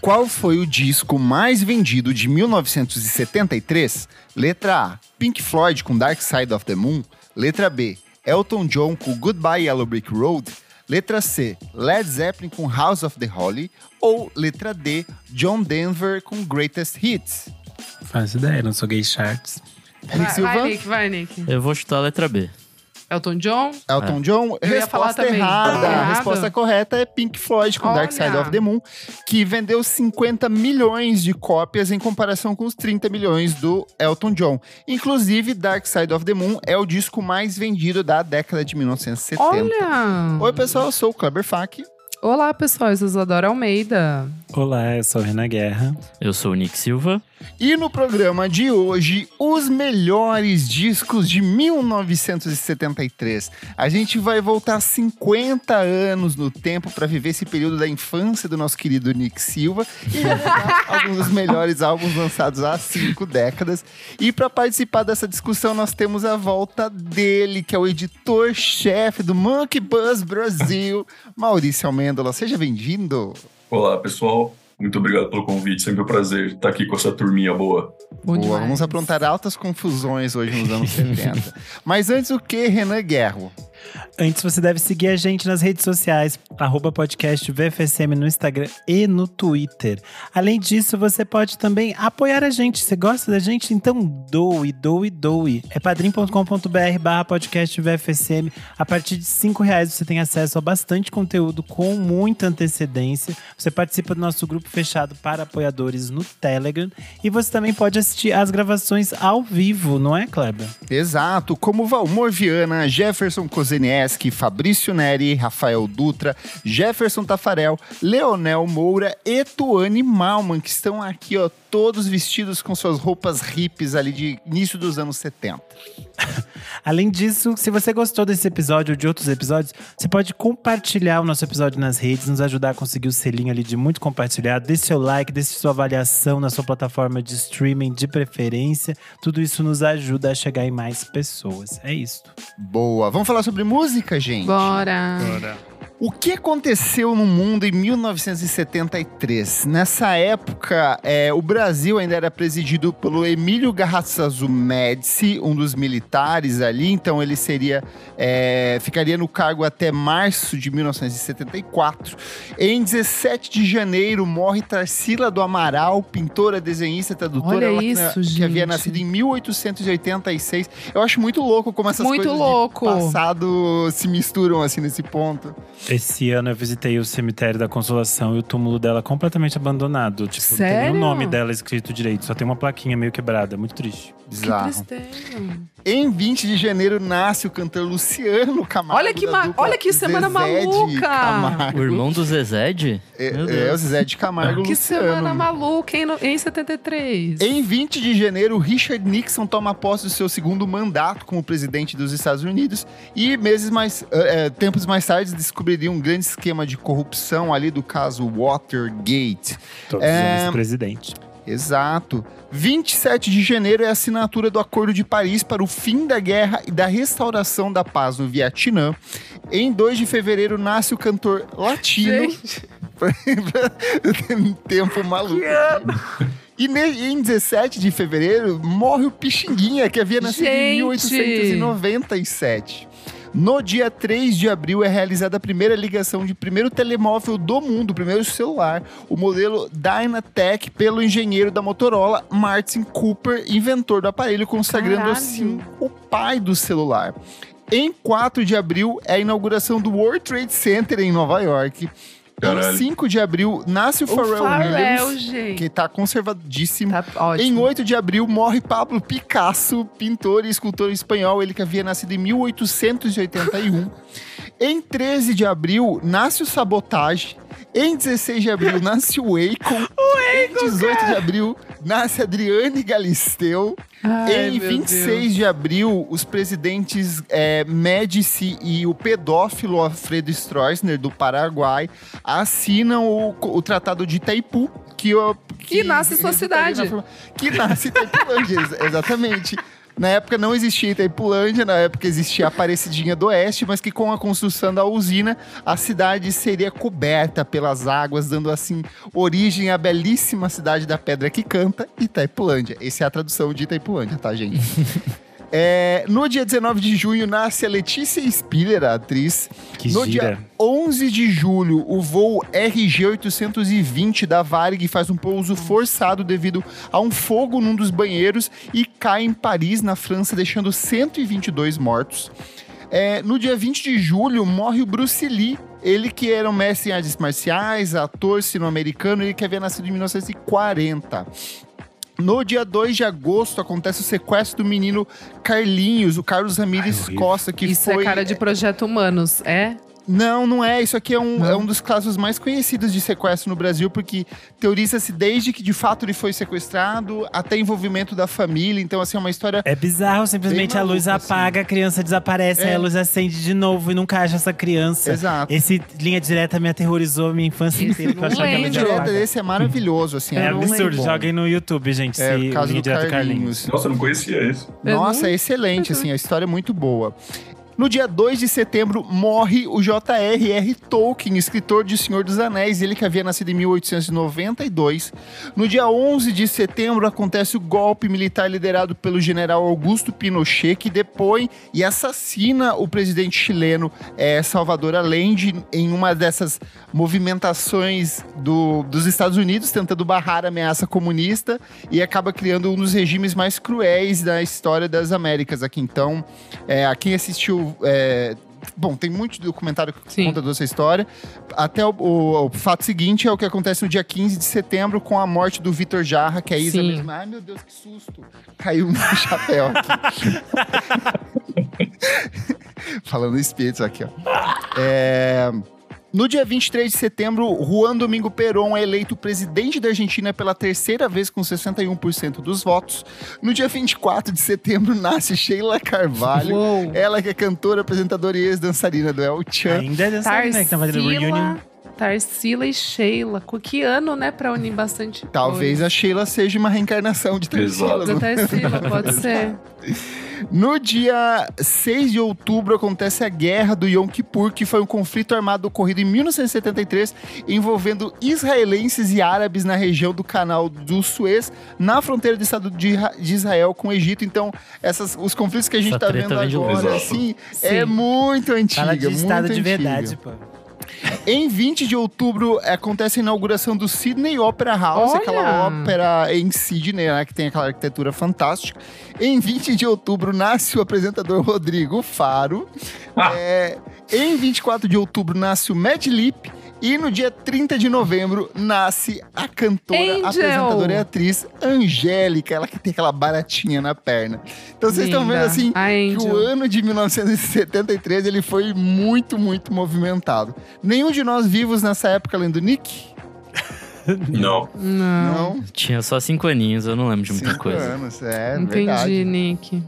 Qual foi o disco mais vendido de 1973? Letra A, Pink Floyd com Dark Side of the Moon. Letra B, Elton John com Goodbye Yellow Brick Road. Letra C, Led Zeppelin com House of the Holy. Ou letra D, John Denver com Greatest Hits. Faço ideia, não sou gay charts. Vai, Silva? vai, Nick, vai, Nick. Eu vou chutar a letra B. Elton John. Elton John, Eu resposta errada. A Errado? resposta correta é Pink Floyd com Dark Side Olha. of the Moon, que vendeu 50 milhões de cópias em comparação com os 30 milhões do Elton John. Inclusive, Dark Side of the Moon é o disco mais vendido da década de 1970. Olha! Oi, pessoal, eu sou o Kleber Fak. Olá, pessoal. Eu sou Isadora Almeida. Olá, eu sou Renan Guerra. Eu sou o Nick Silva. E no programa de hoje, os melhores discos de 1973. A gente vai voltar 50 anos no tempo para viver esse período da infância do nosso querido Nick Silva e alguns dos melhores álbuns lançados há cinco décadas. E para participar dessa discussão, nós temos a volta dele, que é o editor-chefe do Monkey Buzz Brasil, Maurício Almêndola. Seja bem-vindo. Olá, pessoal. Muito obrigado pelo convite. Sempre um prazer estar aqui com essa turminha boa. Bom Boa, vamos aprontar altas confusões hoje nos anos 70. Mas antes o que, Renan Guerro? Antes, você deve seguir a gente nas redes sociais, arroba podcast VFSM no Instagram e no Twitter. Além disso, você pode também apoiar a gente. Você gosta da gente? Então doe, doe, doe. É padrim.com.br barra podcast VFSM. A partir de cinco reais você tem acesso a bastante conteúdo com muita antecedência. Você participa do nosso grupo fechado para apoiadores no Telegram. E você também pode assistir as gravações ao vivo, não é, Kleber? Exato, como Valmor Viana, Jefferson Kozenieski, Fabrício Neri, Rafael Dutra, Jefferson Tafarel, Leonel Moura e Tuane Malman, que estão aqui, ó, todos vestidos com suas roupas hippies ali de início dos anos 70. Além disso, se você gostou desse episódio ou de outros episódios, você pode compartilhar o nosso episódio nas redes, nos ajudar a conseguir o selinho ali de muito compartilhado. Deixe seu like, deixe sua avaliação na sua plataforma de streaming de preferência. Tudo isso nos ajuda a chegar em mais pessoas. É isso. Boa, vamos falar sobre música, gente? Bora. O que aconteceu no mundo em 1973? Nessa época, é, o Brasil ainda era presidido pelo Emílio Garrastazu Médici, um dos militares ali, então ele seria é, ficaria no cargo até março de 1974. Em 17 de janeiro morre Tarsila do Amaral, pintora, desenhista, tradutora, Olha ela que- isso, que havia nascido em 1886. Eu acho muito louco como essas Muito coisas louco. de passado se misturam assim nesse ponto. Esse ano eu visitei o cemitério da Consolação e o túmulo dela completamente abandonado. Tipo, não tem Sério? o nome dela escrito direito, só tem uma plaquinha meio quebrada. Muito triste. Que Bizarro. tristeza. Em 20 de janeiro nasce o cantor Luciano Camargo. Olha que ma- olha que semana Zezé de maluca! Camargo. O irmão do Zezed? É, Meu é, Deus. o Zezé de Camargo Que Luciano. semana maluca, hein, em 73. Em 20 de janeiro, Richard Nixon toma posse do seu segundo mandato como presidente dos Estados Unidos e meses mais, eh, tempos mais tarde descobriria um grande esquema de corrupção ali do caso Watergate. Todos É, eles presidente. Exato. 27 de janeiro é a assinatura do Acordo de Paris para o fim da guerra e da restauração da paz no Vietnã. Em 2 de fevereiro nasce o cantor latino. Gente, Tempo maluco. E em 17 de fevereiro morre o Pixinguinha, que havia nascido em Gente! 1897. No dia 3 de abril é realizada a primeira ligação de primeiro telemóvel do mundo, o primeiro celular, o modelo Dynatec, pelo engenheiro da Motorola, Martin Cooper, inventor do aparelho, consagrando assim o pai do celular. Em 4 de abril é a inauguração do World Trade Center em Nova York. Em Caralho. 5 de abril nasce o o Pharrell, Pharrell, Williams, gente. que tá conservadíssimo. Tá ótimo. Em 8 de abril morre Pablo Picasso, pintor e escultor espanhol, ele que havia nascido em 1881. em 13 de abril nasce o Sabotage. Em 16 de abril nasce o Akon. em 18 de abril nasce Adriane Galisteu. Ai, em meu 26 de abril, os presidentes é, Médici e o pedófilo Alfredo Stroessner, do Paraguai, assinam o, o Tratado de Itaipu, que, o- Que nasce em sua cidade. na Que nasce em Itaipulândia, ex- exatamente. Na época não existia Itaipulândia, na época existia a Aparecidinha do Oeste, mas que com a construção da usina, a cidade seria coberta pelas águas, dando assim origem à belíssima cidade da pedra que canta, Itaipulândia. Essa é a tradução de Itaipulândia, tá, gente? É, no dia 19 de junho nasce a Letícia Spiller, a atriz. Que no gira. dia 11 de julho, o voo RG-820 da Varig faz um pouso forçado devido a um fogo num dos banheiros e cai em Paris, na França, deixando 122 mortos. É, no dia 20 de julho, morre o Bruce Lee. Ele que era um mestre em artes marciais, ator sino-americano, ele que havia nascido em 1940. No dia 2 de agosto acontece o sequestro do menino Carlinhos, o Carlos Ramírez horrível. Costa, que Isso foi é cara de projeto humanos, é? Não, não é. Isso aqui é um, Não? é um dos casos mais conhecidos de sequestro no Brasil, porque teoriza-se desde que de fato ele foi sequestrado até envolvimento da família. Então, assim, é uma história. É bizarro, simplesmente Bem a luz assim. apaga, a criança desaparece, É. aí a luz acende de novo e nunca acha essa criança. Exato. Esse linha direta me aterrorizou a minha infância Esse inteira, eu não a linha direta desse é maravilhoso, assim. É Eu não absurdo, joguem no YouTube, gente. É, se caso linha do direta Carlinhos. Nossa, eu não conhecia isso. Eu Nossa, é excelente, assim, a história é muito boa. No dia 2 de setembro, morre o J.R.R. Tolkien, escritor de Senhor dos Anéis, ele que havia nascido em 1892. No dia 11 de setembro, acontece o golpe militar liderado pelo general Augusto Pinochet, que depõe e assassina o presidente chileno eh, Salvador Allende em uma dessas movimentações do- dos Estados Unidos, tentando barrar a ameaça comunista, e acaba criando um dos regimes mais cruéis da história das Américas aqui. Então, é, a quem assistiu. É, Bom, tem muito documentário que Sim. conta dessa história. Até o, o- o fato seguinte é o que acontece no dia 15 de setembro com a morte do Vitor Jarra, que é a Isa Sim. mesmo. Ai, meu Deus, que susto. Caiu no chapéu aqui. Falando espíritos aqui, ó. É, No dia 23 de setembro, Juan Domingo Perón é eleito presidente da Argentina pela terceira vez com 61% dos votos. No dia 24 de setembro, nasce Sheila Carvalho. Uou. Ela que é cantora, apresentadora e ex-dançarina do El Chan. Ainda é né, que tá fazendo reunion. Tarsila, e Sheila. Com que ano, né? Pra unir bastante Talvez a Sheila seja uma reencarnação de Tarsila. Da Tarsila, pode ser. No dia 6 de outubro acontece a Guerra do Yom Kippur, que foi um conflito armado ocorrido em 1973 envolvendo israelenses e árabes na região do Canal do Suez, na fronteira do Estado de Ra- de Israel com o Egito. Então, essas, os conflitos que a gente Essa está vendo agora, assim, é Sim. muito antiga. Fala de muito estado de antiga. verdade, pô. Em 20 de outubro acontece a inauguração do Sydney Opera House, Olha! aquela ópera em Sydney, né, que tem aquela arquitetura fantástica. Em 20 de outubro nasce o apresentador Rodrigo Faro. É, em 24 de outubro nasce o Mad Lip. E no dia 30 de novembro nasce a cantora, Angel! apresentadora e atriz Angélica, ela que tem aquela baratinha na perna. Então vocês estão vendo assim que o ano de 1973 ele foi muito, muito movimentado. Nenhum de nós vivos nessa época além do Nick? Não. Não. Tinha só cinco aninhos, eu não lembro de muita Cinco coisa. anos, é Entendi, verdade. Nick.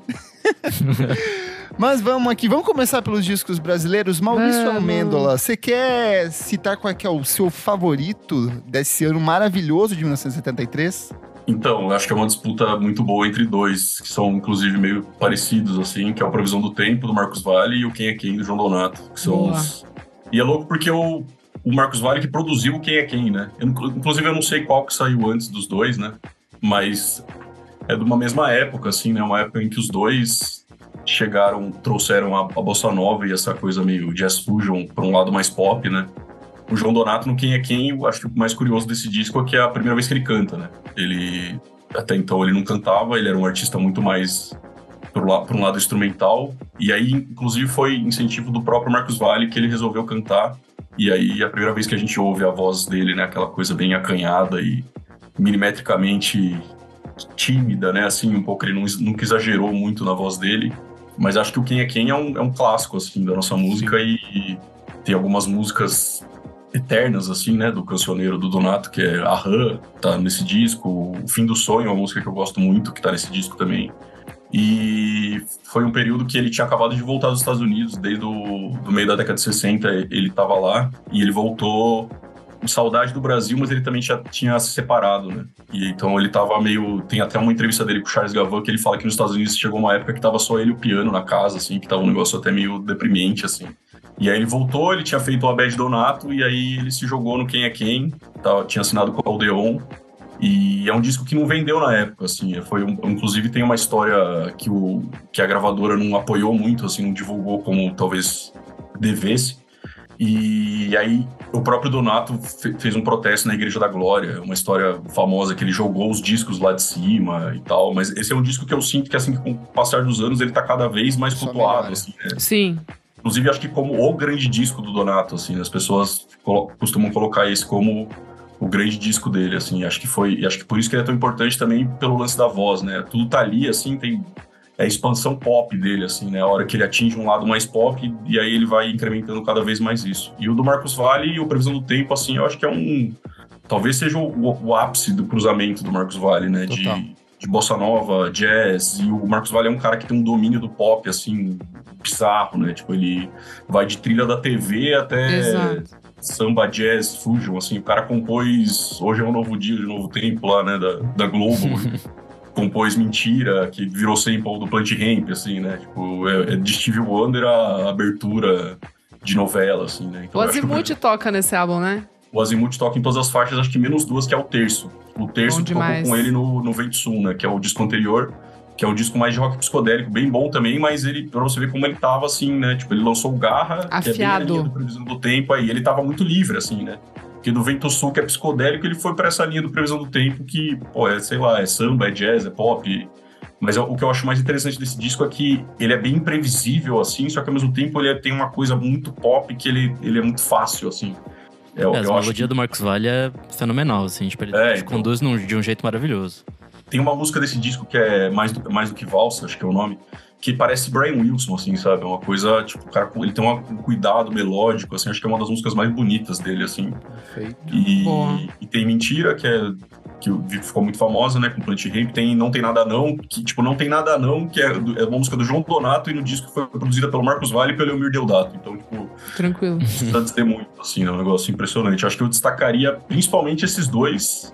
Mas vamos aqui, vamos começar pelos discos brasileiros. Maurício Vamos. Almêndola, você quer citar qual é, que é o seu favorito desse ano maravilhoso de 1973? Então, eu acho que é uma disputa muito boa entre dois, que são inclusive meio parecidos, assim, que é o Previsão do Tempo, do Marcos Vale, e o Quem é Quem, do João Donato. Que são Boa. os... E é louco porque o, o Marcos Vale que produziu o Quem é Quem, né? Eu, inclu- inclusive, eu não sei qual que saiu antes dos dois, né? Mas é de uma mesma época, assim, né? Uma época em que os dois chegaram, trouxeram a, a bossa nova e essa coisa meio jazz fusion para um lado mais pop, né? O João Donato no Quem é Quem, eu acho que o mais curioso desse disco é que é a primeira vez que ele canta, né? Ele até então ele não cantava, ele era um artista muito mais por um lado instrumental. E aí inclusive foi incentivo do próprio Marcos Valle que ele resolveu cantar. E aí a primeira vez que a gente ouve a voz dele, né, aquela coisa bem acanhada e milimetricamente tímida, né, assim, um pouco ele não, nunca exagerou muito na voz dele, mas acho que o Quem é Quem é um, é um clássico, assim, da nossa música e, e tem algumas músicas eternas, assim, né, do cancioneiro do Donato, que é A Rã, tá nesse disco, O Fim do Sonho, é uma música que eu gosto muito, que tá nesse disco também. E foi um período que ele tinha acabado de voltar dos Estados Unidos, desde o do meio da década de 60 ele estava lá, e ele voltou saudade do Brasil, mas ele também já tinha se separado, né? E então ele tava meio. Tem até uma entrevista dele com o Charles Gavan que ele fala que nos Estados Unidos chegou uma época que tava só ele e o piano na casa, assim, que tava um negócio até meio deprimente, assim. E aí ele voltou, ele tinha feito o Abed Donato, e aí ele se jogou no Quem é Quem, tava, tinha assinado com o Aldeon. E é um disco que não vendeu na época, assim. Foi um, inclusive tem uma história que, o, que a gravadora não apoiou muito, assim, não divulgou como talvez devesse. E aí o próprio Donato fez um protesto na Igreja da Glória, uma história famosa que ele jogou os discos lá de cima e tal. Mas esse é um disco que eu sinto que, assim, com o passar dos anos, ele tá cada vez mais Só flutuado, melhora. assim, né? Sim. Inclusive, acho que como o grande disco do Donato, assim, as pessoas colo- costumam colocar esse como o grande disco dele, assim. Acho que foi, e acho que por isso que ele é tão importante também pelo lance da voz, né? Tudo tá ali, assim, tem é a expansão pop dele, assim, né? A hora que ele atinge um lado mais pop e aí ele vai incrementando cada vez mais isso. E o do Marcos Vale e o Previsão do Tempo, assim, eu acho que é um talvez seja o, o- o ápice do cruzamento do Marcos Vale, né? De, Total. de bossa nova, jazz, e o Marcos Vale é um cara que tem um domínio do pop, assim, bizarro, né? Tipo, ele vai de trilha da TV até Exato. samba, jazz, fusion, assim, o cara compôs Hoje é um Novo Dia, de Novo Tempo lá, né, da, da Globo, compôs Mentira, que virou sample do Plant Ramp, assim, né, tipo, é, é de Stevie Wonder a abertura de novela, assim, né. O Então, eu acho que Azimuth toca nesse álbum, né? o Azimuth toca em todas as faixas, acho que menos duas, que é o terço. O terço tocou com ele no, no Vento Sul, né? Que é o disco anterior, que é um disco mais de rock psicodélico, bem bom também, mas ele, pra você ver como ele tava, assim, né? Tipo, ele lançou o Garra, que é bem a Afiado. linha do Previsão do Tempo, aí ele tava muito livre, assim, né? Porque do Vento Sul, que é psicodélico, ele foi pra essa linha do Previsão do Tempo, que, pô, é, sei lá, é samba, é jazz, é pop. Mas o que eu acho mais interessante desse disco é que ele é bem imprevisível, assim, só que ao mesmo tempo ele é- tem uma coisa muito pop que ele, ele é muito fácil, assim. É, É, eu a melodia que- do Marcos Vale é fenomenal, assim. Tipo, ele É, então. conduz num- de um jeito maravilhoso. Tem uma música desse disco que é mais do, mais do que valsa, acho que é o nome, que parece Brian Wilson, assim, sabe? É uma coisa, tipo, o cara, ele tem um cuidado melódico, assim, acho que é uma das músicas mais bonitas dele, assim. Perfeito. E, e tem Mentira, que é que ficou muito famosa, né, com Plant Ramp, tem Não Tem Nada Não, que, tipo, Não Tem Nada Não, que é, do- é uma música do João Donato e no disco foi produzida pelo Marcos Vale e pelo Elmir Deodato, então, tipo, Tranquilo. precisa dizer muito, assim, é um negócio impressionante. Acho que eu destacaria principalmente esses dois.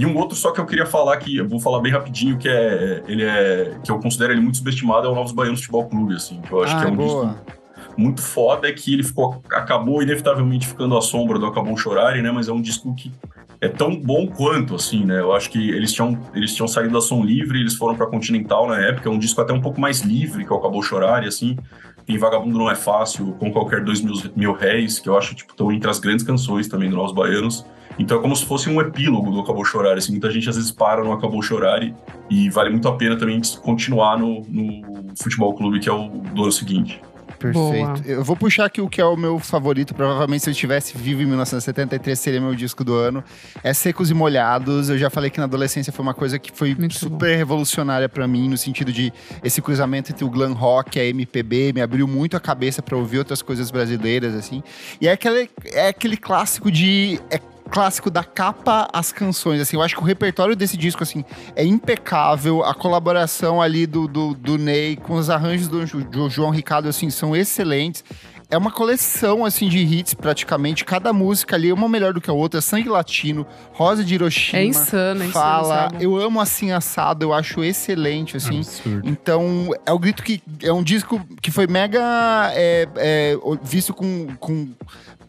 E um outro só que eu queria falar que eu vou falar bem rapidinho, que é ele é que eu considero ele muito subestimado, é o Novos Baianos Futebol Clube, assim, que eu acho ah, que é um boa. disco muito foda, é que ele ficou acabou inevitavelmente ficando à sombra do Acabou Chorare, né, mas é um disco que é tão bom quanto, assim, né? Eu acho que eles tinham, eles tinham saído da Som Livre, eles foram pra Continental na época, é um disco até um pouco mais livre que o Acabou Chorar, e assim, tem Vagabundo Não É Fácil, com qualquer dois mil, mil réis, que eu acho, tipo, estão entre as grandes canções também do Novos Baianos. Então é como se fosse um epílogo do Acabou Chorar, assim, muita gente às vezes para no Acabou Chorar e, e vale muito a pena também continuar no, no Futebol Clube, que é o do ano seguinte. Perfeito. Boa. Eu vou puxar aqui o que é o meu favorito. Provavelmente, se eu estivesse vivo em 1973, seria meu disco do ano. É Secos e Molhados. Eu já falei que na adolescência foi uma coisa que foi Muito super revolucionária pra mim, no sentido de esse cruzamento entre o glam rock e a MPB. Me abriu muito a cabeça pra ouvir outras coisas brasileiras, assim. E é aquele, é aquele clássico de. É clássico da capa às canções, assim, eu acho que o repertório desse disco, assim, é impecável, a colaboração ali do, do, do Ney com os arranjos do, do João Ricardo, assim, são excelentes. É uma coleção, assim, de hits, praticamente. Cada música ali, uma melhor do que a outra. Sangue Latino, Rosa de Hiroshima. É insano, é insano. Fala, álbum. eu amo assim assado, eu acho excelente, assim. Absurdo. Então, é o grito que. É um disco que foi mega é, é, visto com. com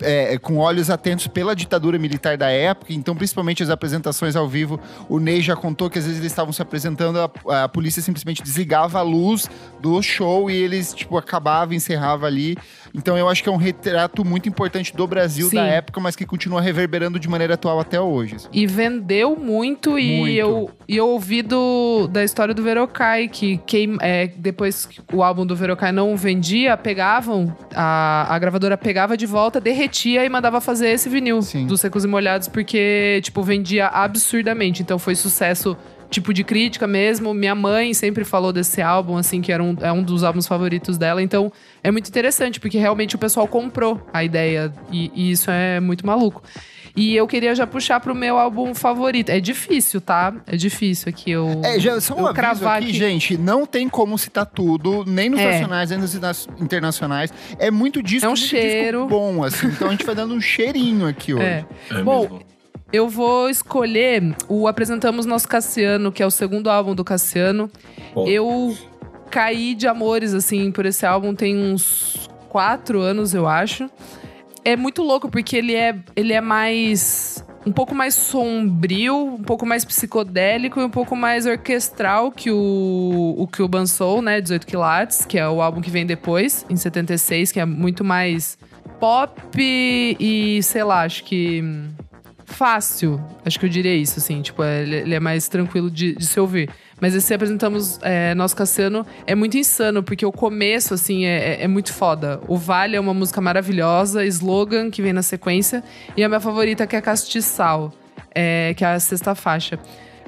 é, com olhos atentos pela ditadura militar da época, então principalmente as apresentações ao vivo, o Ney já contou que às vezes eles estavam se apresentando, a, a polícia simplesmente desligava a luz do show e eles, tipo, acabava, encerrava ali. Então eu acho que é um retrato muito importante do Brasil Sim. da época, mas que continua reverberando de maneira atual até hoje. assim. E vendeu muito, e Muito. eu e eu ouvi do, da história do Verocai, que é, depois que o álbum do Verocai não vendia, pegavam, a, a gravadora pegava de volta, derretia e mandava fazer esse vinil Sim. dos Secos e Molhados, porque, tipo, vendia absurdamente. Então foi sucesso tipo de crítica mesmo. Minha mãe sempre falou desse álbum, assim, que era um, é um dos álbuns favoritos dela. Então, é muito interessante, porque realmente o pessoal comprou a ideia. E, e isso é muito maluco. E eu queria já puxar pro meu álbum favorito. É difícil, tá? É difícil aqui eu. É, já, só um eu cravar aqui, aqui. gente, não tem como citar tudo, nem nos É. nacionais, nem nos internacionais. É muito disco, É um muito cheiro. disco bom, assim. Então a gente vai dando um cheirinho aqui hoje. É. É Bom, mesmo. Eu vou escolher o Apresentamos Nosso Cassiano, que é o segundo álbum do Cassiano. Bom, Eu caí de amores, assim, por esse álbum tem uns quatro anos, eu acho. É muito louco, porque ele é, ele é mais. Um pouco mais sombrio, um pouco mais psicodélico e um pouco mais orquestral que o, o que o Bansou, né? 18 Quilates, que é o álbum que vem depois, em 76, que é muito mais pop e, sei lá, acho que fácil. Acho que eu diria isso, assim. Tipo, é- ele, ele é mais tranquilo de, de se ouvir. Mas esse apresentamos é, Nosso Cassiano é muito insano, porque o começo, assim, é, é- é muito foda. O Vale é uma música maravilhosa, slogan que vem na sequência. E a minha favorita que é Castiçal, é, que é a sexta faixa.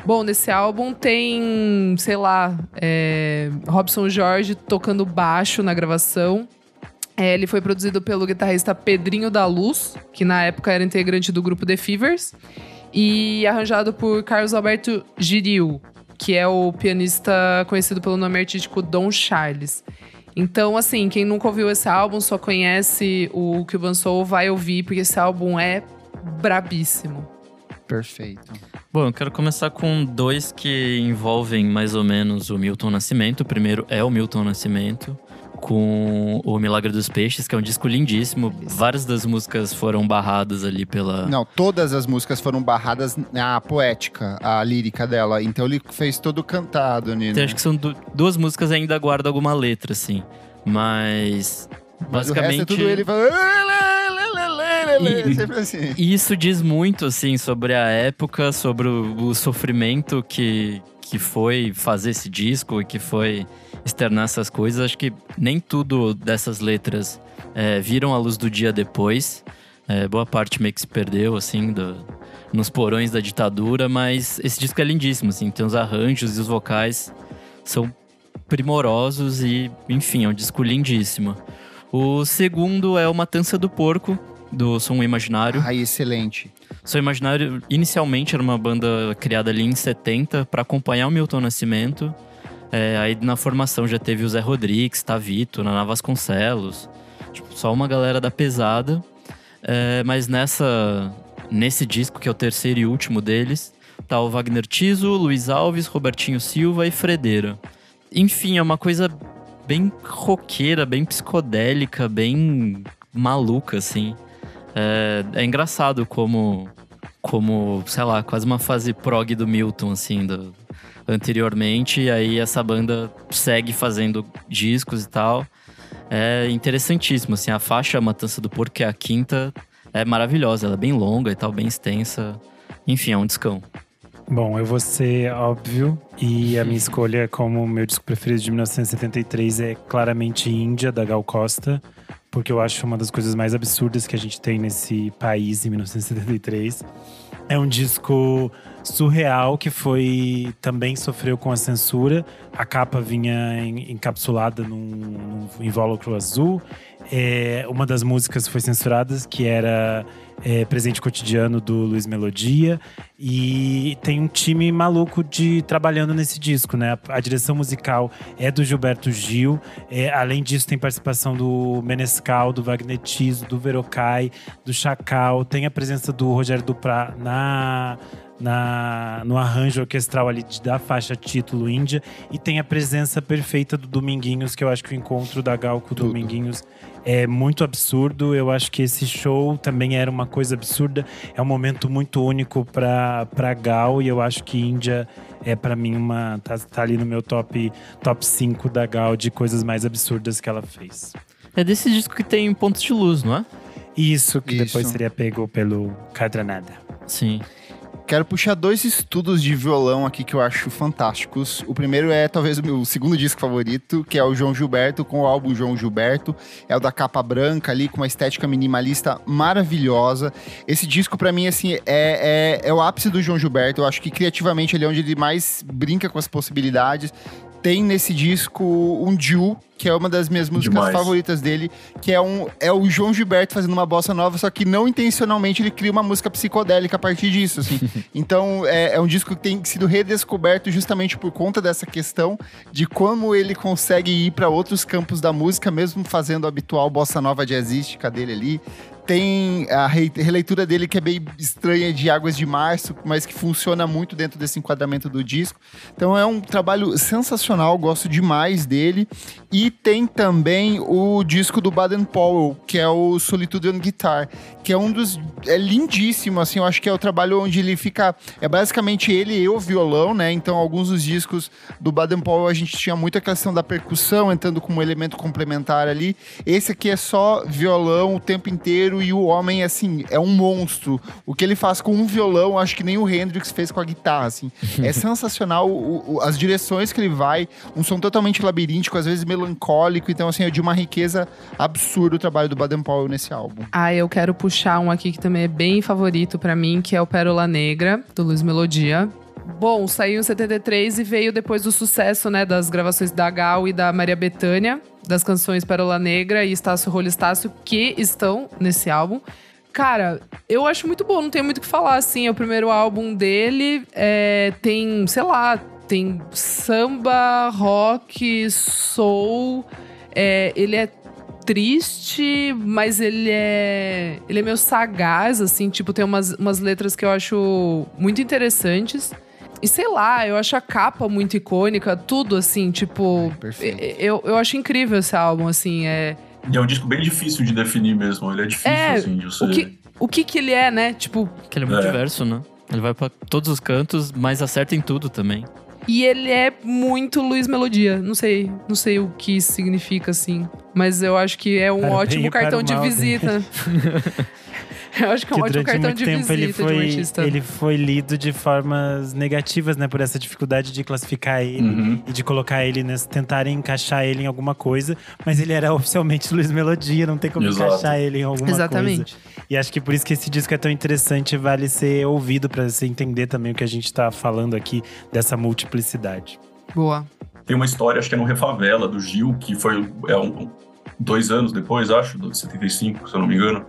Bom, nesse álbum tem, sei lá, é, Robson Jorge tocando baixo na gravação. É, ele foi produzido pelo guitarrista Pedrinho da Luz, que na época era integrante do grupo The Fevers, e arranjado por Carlos Alberto Giril, que é o pianista conhecido pelo nome artístico Don Charles. Então, assim, quem nunca ouviu esse álbum, só conhece o que o Van Soul, vai ouvir, porque esse álbum é brabíssimo. Perfeito. Bom, eu quero começar com dois que envolvem mais ou menos o Milton Nascimento. O primeiro é o Milton Nascimento, com o Milagre dos Peixes, que é um disco lindíssimo. Várias das músicas foram barradas ali pela. Não, todas as músicas foram barradas na poética, a lírica dela. Então ele fez todo cantado, Nino. Então, acho que são du- duas músicas ainda guardam alguma letra, assim. Mas. Mas é Basicamente. é tudo ele falando. E- Sempre assim. E isso diz muito, assim, sobre a época, sobre o, o sofrimento que, que foi fazer esse disco e que foi externar essas coisas. Acho que nem tudo dessas letras é, viram a luz do dia depois. É, boa parte meio que se perdeu, assim, do- nos porões da ditadura, mas esse disco é lindíssimo, assim, tem os arranjos e os vocais são primorosos e, enfim, é um disco lindíssimo. O segundo é o Matança do Porco, do Som Imaginário. Ai, excelente. Som Imaginário inicialmente era uma banda criada ali em 70 para acompanhar o Milton Nascimento. É, aí na formação já teve o Zé Rodrigues, Tavito, Naná Vasconcelos, tipo, só uma galera da pesada. É, mas nessa nesse disco, que é o terceiro e último deles, tá o Wagner Tiso, Luiz Alves, Robertinho Silva e Fredeira. Enfim, é uma coisa bem roqueira, bem psicodélica, bem maluca, assim. É, é engraçado como, como, sei lá, quase uma fase prog do Milton, assim, do- anteriormente. E aí essa banda segue fazendo discos e tal. É interessantíssimo, assim, a faixa Matança do Porco, que é a quinta, é maravilhosa. Ela é bem longa e tal, bem extensa. Enfim, é um discão. Bom, eu vou ser óbvio e a minha escolha como meu disco preferido de 1973 é claramente Índia, da Gal Costa, porque eu acho uma das coisas mais absurdas que a gente tem nesse país em 1973. É um disco surreal que foi também sofreu com a censura. A capa vinha en- encapsulada num, num invólucro azul. É, uma das músicas foi censurada, que era é, Presente Cotidiano do Luiz Melodia. E tem um time maluco de trabalhando nesse disco, né? A, a direção musical é do Gilberto Gil. É, além disso, tem participação do Menescal, do Wagner Tiso, do Verocai, do Chacal. Tem a presença do Rogério Duprá na, na, no arranjo orquestral ali da faixa título Índia. E tem a presença perfeita do Dominguinhos, que eu acho que o encontro da Gal com o Tudo. Dominguinhos é muito absurdo. Eu acho que esse show também era uma coisa absurda. É um momento muito único pra, pra Gal e eu acho que Índia é pra mim uma. Tá, tá ali no meu top, top 5 da Gal de coisas mais absurdas que ela fez. É desse disco que tem pontos de luz, não é? Isso que Isso. depois seria pego pelo Cadranada. Sim. Quero puxar dois estudos de violão aqui que eu acho fantásticos. O primeiro é talvez o meu segundo disco favorito, que é o João Gilberto, com o álbum João Gilberto. É o da capa branca ali, com uma estética minimalista maravilhosa. Esse disco, para mim, assim, é, é, é o ápice do João Gilberto. Eu acho que criativamente ele é onde ele mais brinca com as possibilidades tem nesse disco um Ju, que é uma das minhas músicas Demais. favoritas dele, que é, um, é o João Gilberto fazendo uma bossa nova, só que não intencionalmente ele cria uma música psicodélica a partir disso, assim. então é, é um disco que tem sido redescoberto justamente por conta dessa questão de como ele consegue ir para outros campos da música, mesmo fazendo a habitual bossa nova jazzística dele ali. Tem a re- releitura dele que é bem estranha de Águas de Março, mas que funciona muito dentro desse enquadramento do disco. Então é um trabalho sensacional, gosto demais dele. E tem também o disco do Baden Powell, que é o Solitude on Guitar, que é um dos. É lindíssimo, assim, eu acho que é o trabalho onde ele fica. É basicamente ele e o violão, né? Então, alguns dos discos do Baden Powell a gente tinha muita questão da percussão entrando como elemento complementar ali. Esse aqui é só violão o tempo inteiro e o homem, assim, é um monstro. O que ele faz com um violão, acho que nem o Hendrix fez com a guitarra, assim. É sensacional o- o- as direções que ele vai, um som totalmente labiríntico, às vezes melancólico, então, assim, é de uma riqueza absurda o trabalho do Baden Powell nesse álbum. Ah, eu quero puxar um aqui que também é bem favorito pra mim, que é o Pérola Negra, do Luiz Melodia. Bom, saiu em 73 e veio depois do sucesso, né, das gravações da Gal e da Maria Bethânia, das canções Pérola Negra e Estácio Rolho Estácio, que estão nesse álbum. Cara, eu acho muito bom, não tenho muito o que falar, assim. É o primeiro álbum dele, é, tem, sei lá, tem samba, rock, soul. é, ele é triste, mas ele é. Ele é meio sagaz, assim, tipo, tem umas, umas letras que eu acho muito interessantes. E sei lá, eu acho a capa muito icônica, tudo assim, tipo. Perfeito. Eu, eu acho incrível esse álbum, assim. É, E é um disco bem difícil de definir mesmo. Ele é difícil, É, assim, de você... o, que, o que que ele é, né? Tipo, Que ele é muito É. diverso, né? Ele vai pra todos os cantos, mas acerta em tudo também. E ele é muito Luiz Melodia. Não sei, não sei o que isso significa, assim. Mas eu acho que é um Para bem ótimo para cartão de mal, visita. eu acho que é um que ótimo durante cartão muito de tempo visita ele de um foi, artista. ele foi lido de formas negativas, né? Por essa dificuldade de classificar ele Uhum. e de colocar ele, nessa, tentarem encaixar ele em alguma coisa. Mas ele era oficialmente Luiz Melodia, não tem como Exato. encaixar ele em alguma Exatamente. coisa. E acho que por isso que esse disco é tão interessante e vale ser ouvido pra você entender também o que a gente tá falando aqui dessa multiplicidade. Boa. Tem uma história, acho que é no Refavela, do Gil, que foi é um- dois anos depois, acho, de 75, se eu não me engano.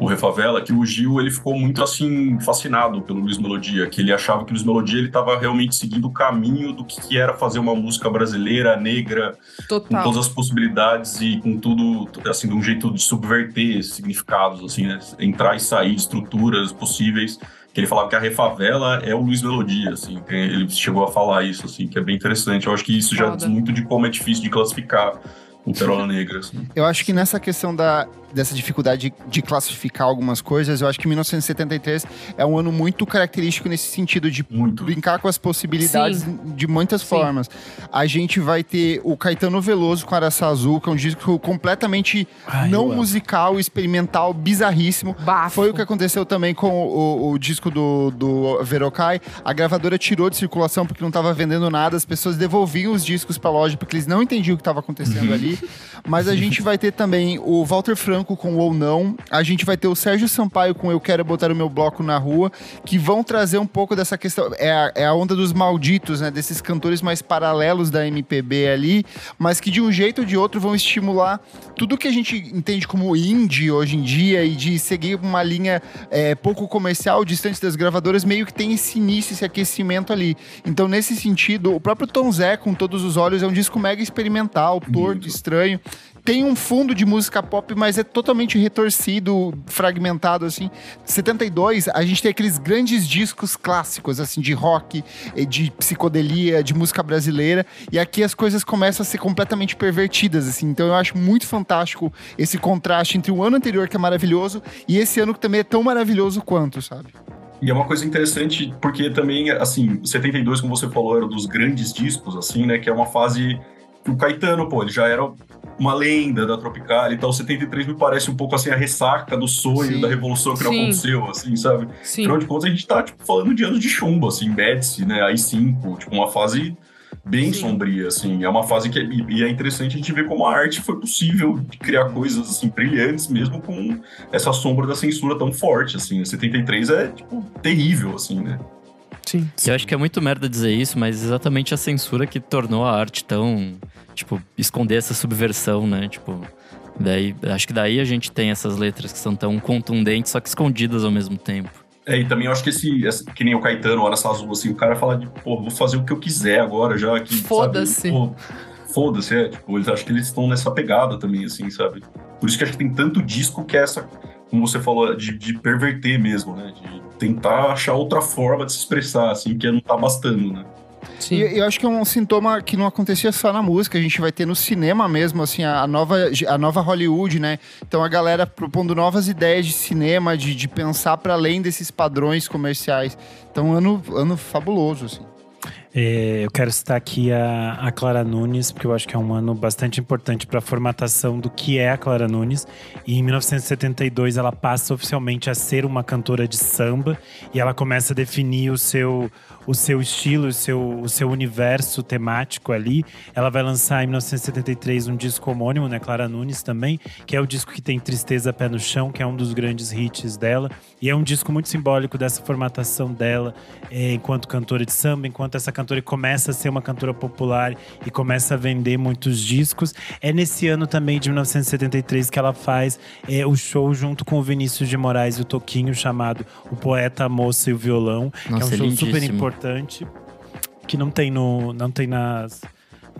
O Refavela, que o Gil ele ficou muito assim fascinado pelo Luiz Melodia, que ele achava que o Luiz Melodia ele estava realmente seguindo o caminho do que era fazer uma música brasileira, negra, com Total. todas as possibilidades e com tudo, assim, de um jeito de subverter significados, assim, né? Entrar e sair de estruturas possíveis. Que ele falava que a Refavela é o Luiz Melodia, assim. Ele chegou a falar isso, assim, que é bem interessante. Eu acho que isso já Foda. diz muito de como é difícil de classificar o Perola Negra, assim. Eu acho que nessa questão da, dessa dificuldade de, de classificar algumas coisas, eu acho que 1973 é um ano muito característico nesse sentido de Muito. brincar com as possibilidades de muitas Sim. formas. A gente vai ter o Caetano Veloso com Araçá Azul, que é um disco completamente Ai, não musical, experimental, bizarríssimo. Bafo. Foi o que aconteceu também com o, o disco do, do Verocai. A gravadora tirou de circulação porque não estava vendendo nada. As pessoas devolviam os discos para a loja porque eles não entendiam o que estava acontecendo ali. Mas a gente vai ter também o Walter Franco com Ou Não. A gente vai ter o Sérgio Sampaio com Eu Quero Botar o Meu Bloco na Rua, que vão trazer um pouco dessa questão. É a, é a onda dos malditos, né? Desses cantores mais paralelos da MPB ali, mas que de um jeito ou de outro vão estimular tudo que a gente entende como indie hoje em dia e de seguir uma linha é, pouco comercial, distante das gravadoras, meio que tem esse início, esse aquecimento ali. Então, nesse sentido, o próprio Tom Zé, com Todos os Olhos, é um disco mega experimental, torto. Estranho. Tem um fundo de música pop, mas é totalmente retorcido, fragmentado, assim. 72, a gente tem aqueles grandes discos clássicos, assim, de rock, eh, de psicodelia, de música brasileira. E aqui as coisas começam a ser completamente pervertidas, assim. Então eu acho muito fantástico esse contraste entre o ano anterior, que é maravilhoso, e esse ano que também é tão maravilhoso quanto, sabe? E é uma coisa interessante, porque também, assim, 72, como você falou, era dos grandes discos, assim, né? Que é uma fase o Caetano, pô, ele já era uma lenda da Tropical. Então, 73 me parece um pouco assim a ressaca do sonho Sim. da revolução que não Sim. aconteceu, assim, sabe? Sim. Afinal de contas, a gente tá tipo, falando de anos de chumbo, assim, Médici, né? AI-5, tipo, uma fase bem Sim. sombria, assim. É uma fase que. E e é interessante a gente ver como a arte foi possível de criar coisas, assim, brilhantes, mesmo com essa sombra da censura tão forte, assim. 73 é, tipo, terrível, assim, né? Sim. Eu acho que é muito merda dizer isso, mas exatamente a censura que tornou a arte tão. Tipo, esconder essa subversão, né? Tipo. Daí, acho que daí a gente tem essas letras que são tão contundentes, só que escondidas ao mesmo tempo. É, e também eu acho que esse, esse- que nem o Caetano, Hora Azul, assim, o cara fala de, pô, vou fazer o que eu quiser agora, já que. Foda-se. Foda-se, é. Tipo, eles acho que eles estão nessa pegada também, assim, sabe? Por isso que acho que tem tanto disco que é essa, como você falou, de, de perverter mesmo, né? De tentar achar outra forma de se expressar, assim, que não tá bastando, né? Sim. E eu acho que é um sintoma que não acontecia só na música, a gente vai ter no cinema mesmo, assim, a, a nova, a nova Hollywood, né? Então a galera propondo novas ideias de cinema, de, de pensar para além desses padrões comerciais. Então, ano, ano fabuloso, assim. É, eu quero citar aqui a, a Clara Nunes, porque eu acho que é um ano bastante importante para a formatação do que é a Clara Nunes. E em 1972 ela passa oficialmente a ser uma cantora de samba e ela começa a definir o seu, o seu estilo, o seu, o seu universo temático ali. Ela vai lançar em 1973 um disco homônimo, né, Clara Nunes também, que é o disco que tem Tristeza Pé no Chão, que é um dos grandes hits dela. E é um disco muito simbólico dessa formatação dela é, enquanto cantora de samba, enquanto essa cantora começa a ser uma cantora popular e começa a vender muitos discos. É nesse ano também de 1973 que ela faz é, o show junto com o Vinícius de Moraes e o Toquinho, chamado O Poeta, a Moça e o Violão, que é um Nossa, é show super lindíssimo. Importante, que não tem, no, não tem nas,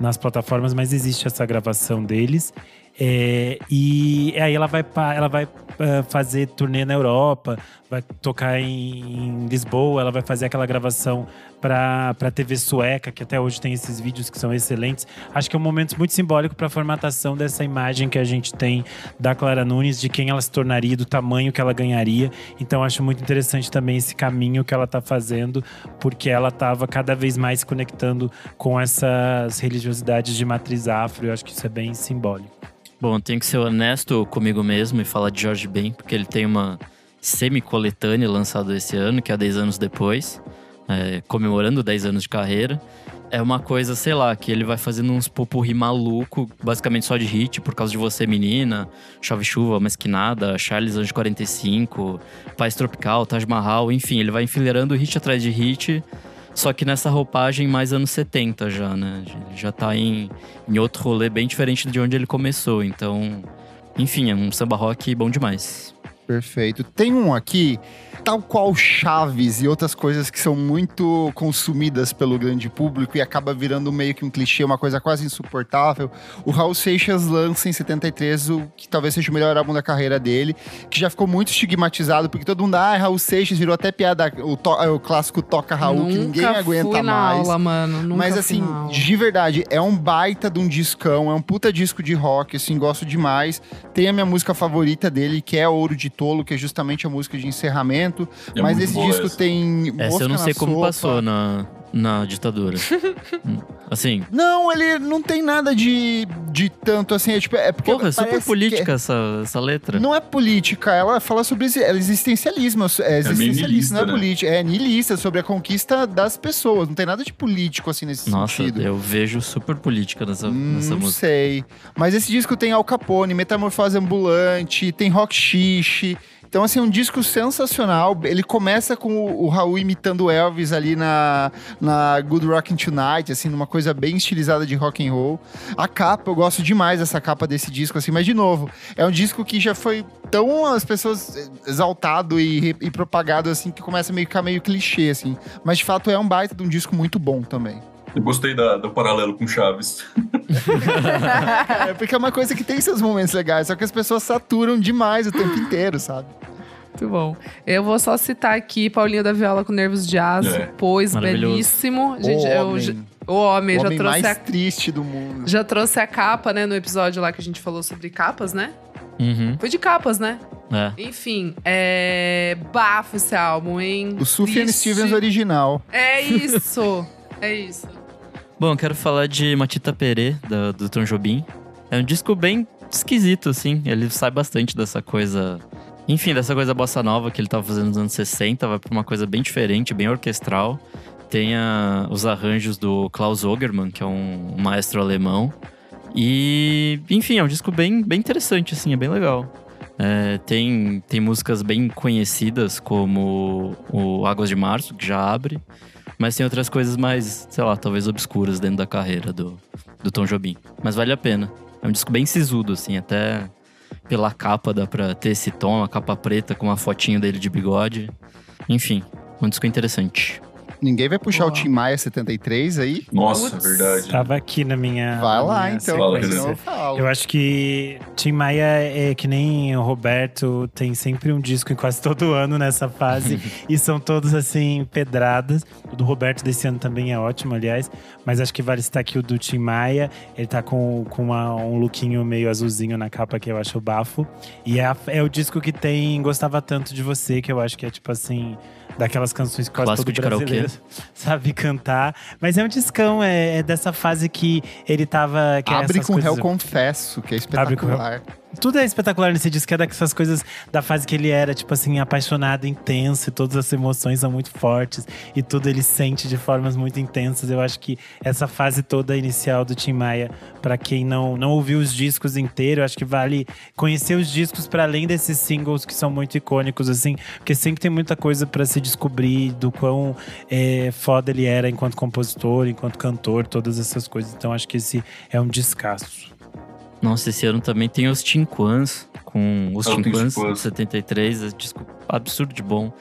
nas plataformas, mas existe essa gravação deles. É, e aí ela vai, ela vai ah, fazer turnê na Europa, vai tocar em, em Lisboa, ela vai fazer aquela gravação para a TV sueca, que até hoje tem esses vídeos que são excelentes. Acho que é um momento muito simbólico para a formatação dessa imagem que a gente tem da Clara Nunes, de quem ela se tornaria, do tamanho que ela ganharia. Então acho muito interessante também esse caminho que ela está fazendo, porque ela estava cada vez mais se conectando com essas religiosidades de matriz afro. Eu acho que isso é bem simbólico. Bom, eu tenho que ser honesto comigo mesmo e falar de Jorge Ben, porque ele tem uma semi-coletânea lançada esse ano, que é 10 anos depois, é, comemorando 10 anos de carreira. É uma coisa, sei lá, que ele vai fazendo uns popurri maluco, basicamente só de hit, por causa de você, menina, Chove Chuva, Mesquinada, Charles Anjo 45, Paz Tropical, Taj Mahal, enfim, ele vai enfileirando hit atrás de hit, só que nessa roupagem mais anos 70 já, né? Ele já tá em, em outro rolê bem diferente de onde ele começou, então. Enfim, é um samba rock bom demais. Perfeito. Tem um aqui, tal qual Chaves e outras coisas que são muito consumidas pelo grande público e acaba virando meio que um clichê, uma coisa quase insuportável. O Raul Seixas lança em 73 o que talvez seja o melhor álbum da carreira dele, que já ficou muito estigmatizado, porque todo mundo, ah, Raul Seixas virou até piada, o, to- o clássico Toca Raul, que ninguém Nunca aguenta fui na mais. aula, mano. Nunca Mas assim, de verdade, é um baita de um discão, é um puta disco de rock, assim, gosto demais. Tem a minha música favorita dele, que é Ouro de Tolo, que é justamente a música de encerramento. É Mas esse disco essa. tem Essa eu não sei como Sopa. passou na, na ditadura. Assim, Não, ele não tem nada de, de tanto assim, é, tipo, é porque porra, é super política que- essa, essa letra. Não é política, ela fala sobre exi- é existencialismo, é existencialista, niilista, não é né? política, é niilista, sobre a conquista das pessoas, não tem nada de político assim nesse Nossa, sentido. eu vejo super política nessa, Hum, nessa não música. sei. Mas esse disco tem Al Capone, Metamorfose Ambulante, tem Rock Xixi. Então, assim, um disco sensacional. Ele começa com o, Raul imitando Elvis ali na, na Good Rockin' Tonight, assim, numa coisa bem estilizada de rock and roll. A capa, eu gosto demais dessa capa desse disco, assim, mas de novo, é um disco que já foi tão as pessoas exaltado e, e propagado, assim, que começa a meio, ficar meio clichê, assim. Mas, de fato, é um baita de um disco muito bom também. Eu gostei da- do paralelo com Chaves. É, porque é uma coisa que tem seus momentos legais, só que as pessoas saturam demais o tempo inteiro, sabe? Muito bom. Eu vou só citar aqui Paulinho da Viola com Nervos de Aço, É. pois belíssimo. Gente, o eu homem, já- o homem, o já homem trouxe mais a triste do mundo. já trouxe a capa, né, no episódio lá que a gente falou sobre capas, né? Uhum, Foi de capas, né? é. Enfim, é bafo esse álbum, hein? O Sufjan Triste. Stevens original. É isso. é isso. Bom, eu quero falar de Matita Perê, da- do Tom Jobim. É um disco bem esquisito, assim. Ele sai bastante dessa coisa. Enfim, dessa coisa bossa nova que ele tava fazendo nos anos 60, vai pra uma coisa bem diferente, bem orquestral. Tem a, os arranjos do Klaus Ogerman, que é um maestro alemão. E, enfim, é um disco bem, bem interessante, assim, é bem legal. É, tem, tem músicas bem conhecidas, como o Águas de Março, que já abre. Mas tem outras coisas mais, sei lá, talvez obscuras dentro da carreira do, do Tom Jobim. Mas vale a pena. É um disco bem sisudo, assim, até pela capa dá pra ter esse tom, a capa preta com uma fotinho dele de bigode. Enfim, um disco interessante. Ninguém vai puxar Boa. o Tim Maia 73 aí? Nossa, Putz. verdade. Tava aqui na minha. Vai na lá, minha então. Fala, eu falo. Eu acho que Tim Maia é que nem o Roberto, tem sempre um disco em quase todo ano nessa fase. e são todos, assim, pedradas. O do Roberto desse ano também é ótimo, aliás. Mas acho que vale citar aqui o do Tim Maia. Ele tá com, com uma- um lookinho meio azulzinho na capa que eu acho bafo. E é, a- é o disco que tem Gostava Tanto de Você, que eu acho que é tipo assim. Daquelas canções que quase Clássico todo brasileiro sabe cantar. Mas é um discão, é, é dessa fase que ele tava. Que é Abre com coisas- Réu Confesso, que é Abre com espetacular. Tudo é espetacular nesse disco, é dessas coisas da fase que ele era, tipo assim, apaixonado, intenso, e todas as emoções são muito fortes, e tudo ele sente de formas muito intensas. Eu acho que essa fase toda inicial do Tim Maia, pra quem não, não ouviu os discos inteiros, acho que vale conhecer os discos para além desses singles que são muito icônicos, assim, porque sempre tem muita coisa pra se descobrir do quão é, foda ele era enquanto compositor, enquanto cantor, todas essas coisas. Então acho que esse é um descasso. Nossa, esse ano também tem os Tinquans, com os Tinquans Tinquans. de 73, é disco absurdo de bom.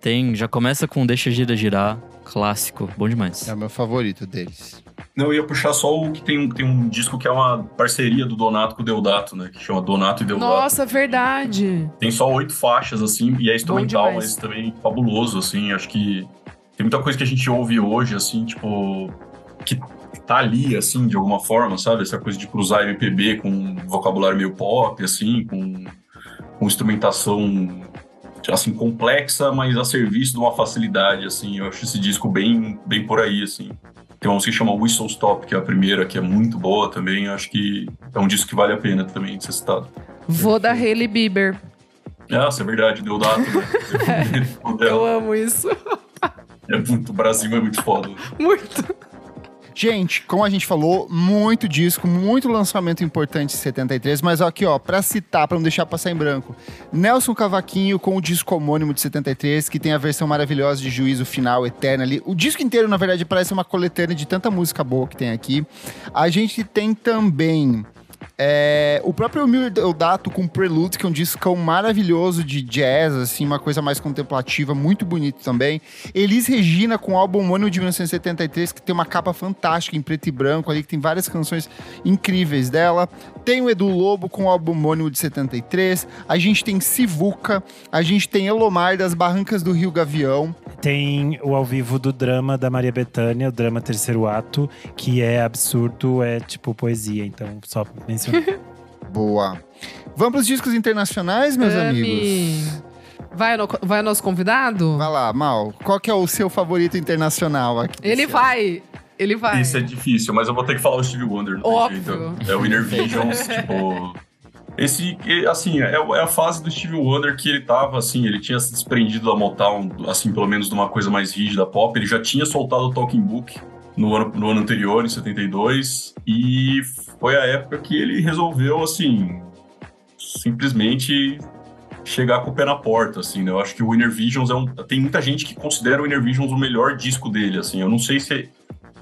Tem, já começa com Deixa Gira Girar, clássico, bom demais. É o meu favorito deles. Não, eu ia puxar só o que tem um, tem um disco que é uma parceria do Donato com o Deodato, né? Que chama Donato e Deodato. Nossa, verdade. Tem só oito faixas, assim, e é instrumental, mas também fabuloso, assim. Acho que tem muita coisa que a gente ouve hoje, assim, tipo, que tá ali, assim, de alguma forma, sabe? Essa coisa de cruzar MPB com um vocabulário meio pop, assim, com, com instrumentação, assim, complexa, mas a serviço de uma facilidade, assim. Eu acho esse disco bem, bem por aí, assim. Tem uma música que chama Whistle Stop, que é a primeira, que é muito boa também. Acho que é um disco que vale a pena também de ser citado. Vou da Hailey Bieber. Nossa, é verdade, Deodato, né? O Eu amo isso. É muito, o Brasil é muito foda. Muito. Gente, como a gente falou, muito disco, muito lançamento importante em 73, mas aqui ó, pra citar, pra não deixar passar em branco, Nelson Cavaquinho com o disco homônimo de 73, que tem a versão maravilhosa de Juízo Final Eterno ali. O disco inteiro, na verdade, parece uma coletânea de tanta música boa que tem aqui. A gente tem também é, o próprio Deodato com Prelude, que é um discão maravilhoso de jazz, assim, uma coisa mais contemplativa, muito bonito também. Elis Regina com o álbum homônimo de 1973, que tem uma capa fantástica em preto e branco ali, que tem várias canções incríveis dela. Tem o Edu Lobo com o álbum homônimo de 73. A gente tem Sivuca, a gente tem Elomar das Barrancas do Rio Gavião. Tem o ao vivo do drama da Maria Bethânia, o drama Terceiro Ato, que é absurdo, é tipo poesia, então só mencionar. Boa. Vamos pros discos internacionais, meus Ame. amigos? Vai, no, vai nosso convidado? Vai lá, Mal. Qual que é o seu favorito internacional aqui? Ele vai. Ele vai. Esse é difícil, mas eu vou ter que falar o Steve Wonder. Óbvio. jeito. É o Inner Visions, tipo... Esse, assim, é, é a fase do Steve Wonder que ele tava, assim, ele tinha se desprendido da Motown, assim, pelo menos de uma coisa mais rígida pop. Ele já tinha soltado o Talking Book no ano, no ano anterior, em 72, e foi a época que ele resolveu, assim, simplesmente chegar com o pé na porta, assim, né? Eu acho que o Inner Visions é um... Tem muita gente que considera o Inner Visions o melhor disco dele, assim. Eu não sei se,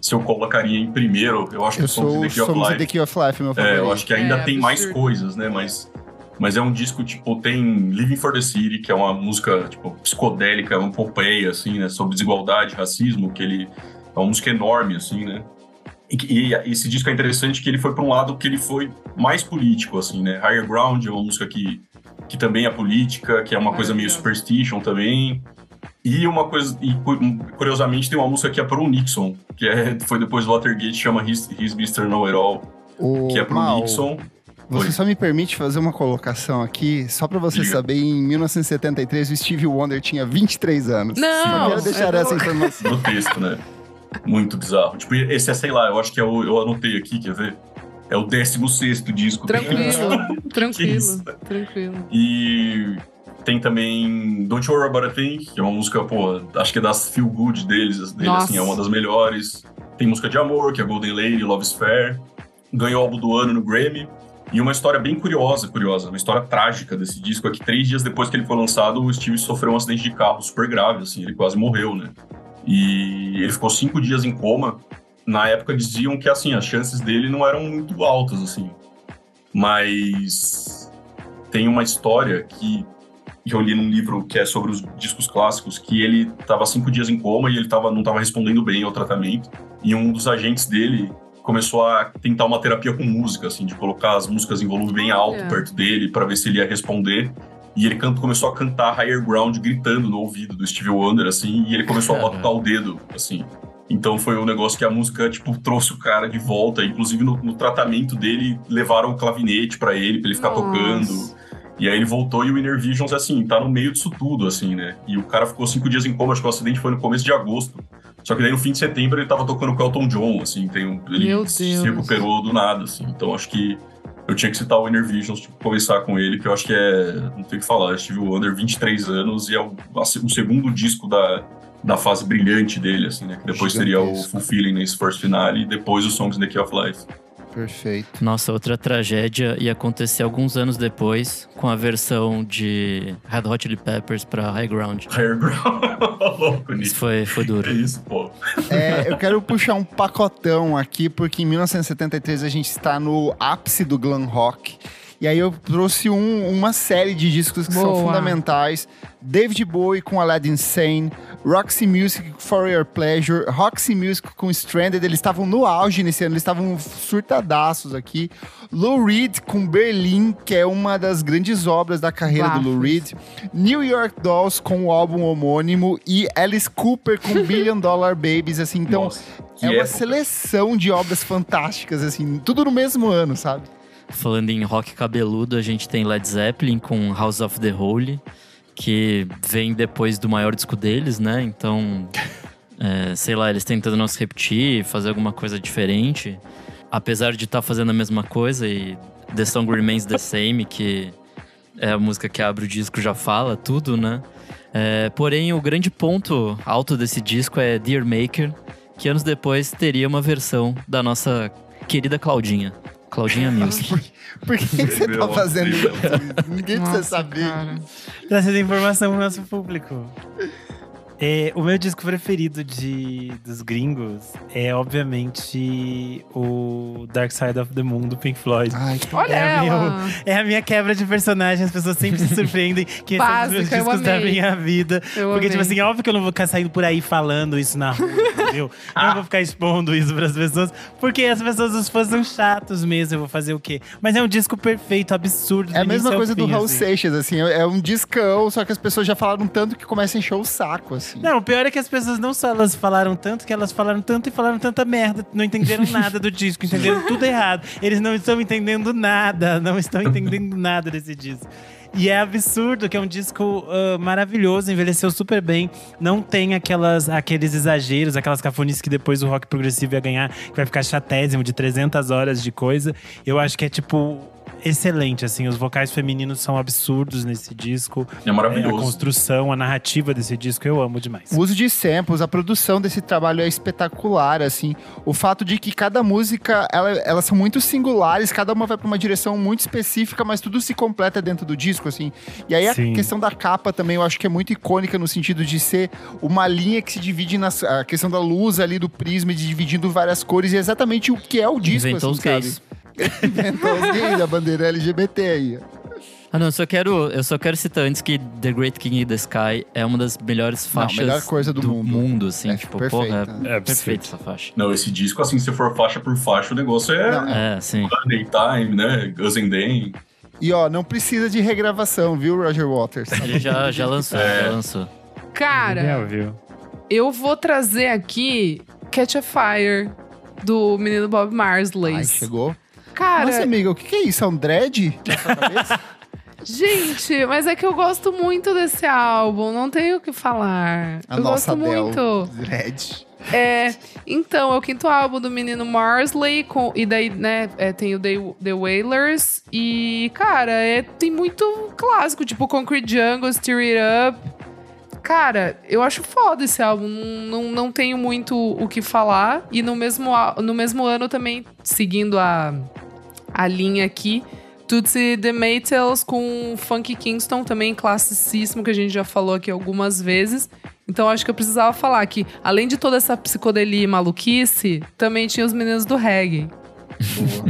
se eu colocaria em primeiro. Eu acho que Eu o Songs in sou the o Key of Songs in Life the Key of Life, meu é, eu acho que ainda É, tem mais coisas, né? Mas, mas é um disco, tipo, tem Living for the City, que é uma música, tipo, psicodélica, uma epopeia, assim, né? Sobre desigualdade, racismo, que ele... É uma música enorme, assim, né? E, que- e esse disco é interessante que ele foi para um lado que ele foi mais político, assim, né? Higher Ground é uma música que, que também é política, que é uma coisa meio superstition também. E uma coisa, e cu- curiosamente tem uma música que é pro Nixon, que é, foi depois do Watergate, chama His, His Mr. Know It All, O que é pro Mal, Nixon. Você Oi. só me permite fazer uma colocação aqui, só pra você Diga. saber, em 1973 o Steve Wonder tinha 23 anos. Não, Só quero deixar é essa informação. no texto, né? Muito bizarro. Tipo, esse é, sei lá, eu acho que é o, eu anotei aqui, quer ver? É o 16 disco. Tranquilo, tranquilo, tranquilo. E tem também Don't You Worry About a Thing, que é uma música, pô, acho que é das feel good deles, dele, Nossa. assim, é uma das melhores. Tem música de amor, que é Golden Lady, Love is Fair. Ganhou álbum do ano no Grammy. E uma história bem curiosa, curiosa, uma história trágica desse disco é que três dias depois que ele foi lançado, o Steve sofreu um acidente de carro super grave, assim, ele quase morreu, né? E ele ficou cinco dias em coma. Na época diziam que, assim, as chances dele não eram muito altas, assim. Mas tem uma história que eu li num livro que é sobre os discos clássicos, que ele estava cinco dias em coma e ele tava, não estava respondendo bem ao tratamento. E um dos agentes dele começou a tentar uma terapia com música, assim, de colocar as músicas em volume bem alto Olha. perto dele para ver se ele ia responder. E ele canto, começou a cantar Higher Ground gritando no ouvido do Steve Wonder, assim, e ele começou a botar o dedo, assim. Então foi um negócio que a música, tipo, trouxe o cara de volta. Inclusive no, no tratamento dele, levaram o clavinete pra ele, pra ele ficar Nossa. tocando. E aí ele voltou e o Inner Visions, assim, tá no meio disso tudo, assim, né? E o cara ficou cinco dias em coma, acho que o acidente foi no começo de agosto. Só que daí no fim de setembro ele tava tocando com o Elton John, assim, tem um, ele Meu se Deus. recuperou do nada, assim. Então acho que eu tinha que citar o Inner Visions, tipo, conversar com ele, que eu acho que é. Não tem o que falar. Steve Wonder, 23 anos, e é o, a se- o segundo disco da, da fase brilhante dele, assim, né? Que depois seria o. Fulfilling nesse first finale e depois os Songs in the Key of Life. Perfeito. Nossa, outra tragédia ia acontecer alguns anos depois com a versão de Red Hot Chili Peppers pra High Ground. Higher Ground. Louco, Isso foi, foi É duro. isso, pô. É, eu quero puxar um pacotão aqui, porque em 1973 a gente está no ápice do glam rock. E aí eu trouxe um- uma série de discos que são Boa. fundamentais. David Bowie com Aladdin Sane, Roxy Music For Your Pleasure, Roxy Music com Stranded, eles estavam no auge nesse ano, eles estavam surtadaços aqui. Lou Reed com Berlim, que é uma das grandes obras da carreira do Lou Bafos. Reed. New York Dolls com o álbum homônimo e Alice Cooper com Billion Dollar Babies, assim, então Nossa, é uma época. seleção de obras fantásticas, assim, tudo no mesmo ano, sabe? Falando em rock cabeludo, a gente tem Led Zeppelin com House of the Holy, que vem depois do maior disco deles, né? Então, é, sei lá, eles tentando não se repetir, fazer alguma coisa diferente. Apesar de estar fazendo a mesma coisa e The Song Remains the Same, que é a música que abre o disco, já fala tudo, né? É, porém, o grande ponto alto desse disco é Dear Maker, que anos depois teria uma versão da nossa querida Claudinha. Claudinha Music. Por que, que você tá fazendo isso? Ninguém precisa Nossa, saber. cara. Trazendo informação pro nosso público. É, o meu disco preferido de, dos gringos é, obviamente, o Dark Side of the Moon do Pink Floyd. Ai, que Olha É a ela. É a minha quebra de personagem, as pessoas sempre se surpreendem que esse é um dos meus discos da minha vida. Eu Porque, tipo amei. assim, óbvio que eu não vou ficar saindo por aí falando isso na rua, entendeu? Eu não vou ficar expondo isso pras pessoas, porque as pessoas, os fãs são chatos mesmo, eu vou fazer o quê? Mas é um disco perfeito, absurdo. É a do mesma coisa do fim, Raul assim. Seixas, assim, é um discão, só que as pessoas já falaram tanto que começa a encher o saco, assim. Não, o pior é que as pessoas não só elas falaram tanto, que elas falaram tanto e falaram tanta merda, não entenderam nada do disco, entenderam tudo errado. Eles não estão entendendo nada, não estão entendendo nada desse disco. E é absurdo, que é um disco ah, maravilhoso, envelheceu super bem. Não tem aquelas, aqueles exageros, aquelas cafonices que depois o rock progressivo ia ganhar, que vai ficar chatésimo de 300 horas de coisa. Eu acho que é tipo excelente, assim. Os vocais femininos são absurdos nesse disco. É É, a maravilhoso. construção, a narrativa desse disco eu amo demais. O uso de samples, a produção desse trabalho é espetacular, assim. O fato de que cada música, ela- elas são muito singulares, cada uma vai pra uma direção muito específica, mas tudo se completa dentro do disco, assim. E aí a Sim. questão da capa também, eu acho que é muito icônica no sentido de ser uma linha que se divide na a questão da luz ali do prisma, de dividindo várias cores, e é exatamente o que é o disco, Inventou assim, os gays. Inventou os gays, a bandeira LGBT aí. Ah, não, eu só quero, eu só quero citar antes que The Great King in the Sky é uma das melhores Não, faixas melhor coisa do mundo. assim, É tipo, perfeita. porra, É é perfeita essa faixa. Não, esse disco, assim, se for faixa por faixa, o negócio é Não, É, sim. Daytime, né? Guns N' Dan. E ó, não precisa de regravação, viu, Roger Waters? Ele já, já lançou, É. já lançou. Cara, viu? eu vou trazer aqui Catch a Fire, do menino Bob Marley. Ai, chegou. Cara, Nossa, amiga, o que, é isso? É um dread na sua cabeça? Gente, mas é que eu gosto muito desse álbum, não tenho o que falar. A eu gosto Adele. muito. Red. É, então, é o quinto álbum do menino Marsley, com, e daí, né, é, tem o The, The Wailers. E, cara, é, tem muito clássico, tipo Concrete Jungle, Stir It Up. Cara, eu acho foda esse álbum, não, não, tenho muito o que falar. E no mesmo, no mesmo ano também, seguindo a, a linha aqui, Tootsie The Maytals com Funky Kingston, também classicíssimo, que a gente já falou aqui algumas vezes. Então acho que eu precisava falar que, além de toda essa psicodelia e maluquice, também tinha os meninos do reggae.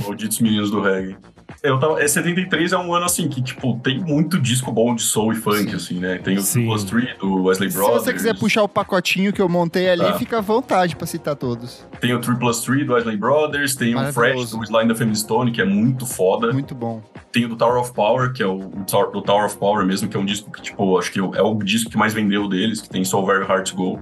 Malditos meninos do reggae. Eu tava, é 73 é um ano assim que, tipo, tem muito disco bom de soul e funk, assim, né? Tem o Sim. 3 do Wesley Se Brothers. você quiser puxar o pacotinho que eu montei ali, Tá. fica à vontade pra citar todos. Tem o 3 Plus 3 do Wesley Brothers, tem o Fresh do Slime da Family Stone, que é muito foda. Muito bom. Tem o do Tower of Power, que é o, o Tower, do Tower of Power mesmo, que é um disco que, tipo, acho que é o disco que mais vendeu deles, que tem So Very Hard to Go.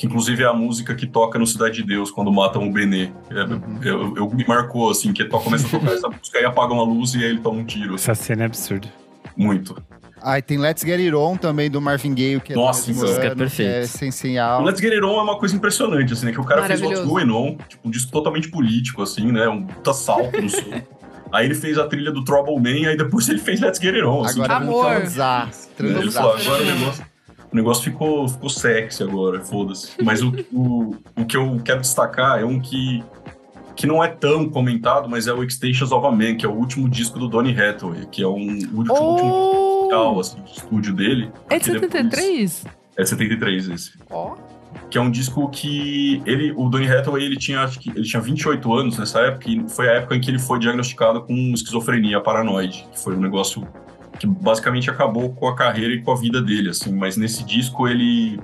Que inclusive é a música que toca no Cidade de Deus quando matam o Benê. É, Uhum. eu, eu- me marcou, assim, que começa a tocar essa música e apagam a luz e aí ele toma um tiro. Essa cena é absurda. Muito. Ah, e tem Let's Get It On também do Marvin Gaye, que é Nossa, do mesmo essa música é ano, perfeita. que é O essencial. Let's Get It On é uma coisa impressionante, assim, né? Que o cara fez What's. Going On, tipo, um disco totalmente político, assim, né? Um puta salto no som. Aí ele fez a trilha do Trouble Man, aí depois ele fez Let's Get It On, assim. Agora tipo, vamos Amor. transar. Ele Transar. falou, agora o negócio, o negócio ficou, ficou sexy agora, foda-se. Mas o, o, o que eu quero destacar é um que, que não é tão comentado, mas é o Extensions of a Man, que é o último disco do Donny Hathaway, que é um último, último Oh! musical, assim, de estúdio dele. É de que depois- 73? É 73 esse. Ó. Que é um disco que ele, o Donny Hathaway, ele tinha, acho que ele tinha 28 anos nessa época, e foi a época em que ele foi diagnosticado com esquizofrenia paranoide, que foi um negócio que basicamente acabou com a carreira e com a vida dele, assim. Mas nesse disco ele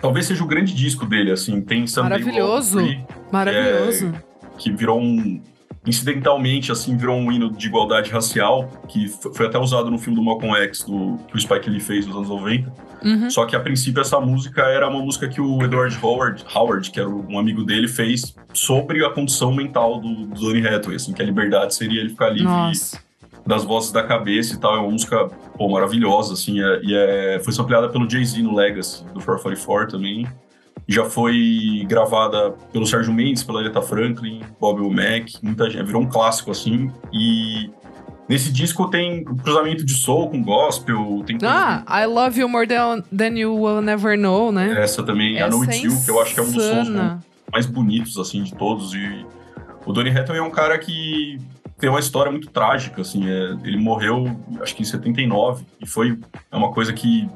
talvez seja o grande disco dele, assim. Tem Be Maravilhoso. Free, Maravilhoso. que virou um incidentalmente assim virou um hino de igualdade racial que foi até usado no filme do Malcolm X do que o Spike Lee fez nos anos 90 Uhum. só que a princípio essa música era uma música que o Edward Howard, Howard que era um amigo dele, fez sobre a condição mental do, do Donny Hathaway, assim, que a liberdade seria ele ficar livre Nossa. Das vozes da cabeça e tal. É uma música pô, maravilhosa, assim, é- e é, foi sampleada pelo Jay-Z no Legacy, do 444 também. Já foi gravada pelo Sérgio Mendes, pela Aretha Franklin, Bob Mac, muita gente. Virou um clássico, assim. E nesse disco tem um cruzamento de soul com gospel, tem coisa Ah, I Love You More Than, than You Will Never Know, né? essa também, a Essa No é It's You, que eu acho que é um dos sons insana. mais bonitos, assim, de todos. E o Donny Hathaway é um cara que tem uma história muito trágica, assim. é- ele morreu, acho que em 79, e foi é uma coisa que...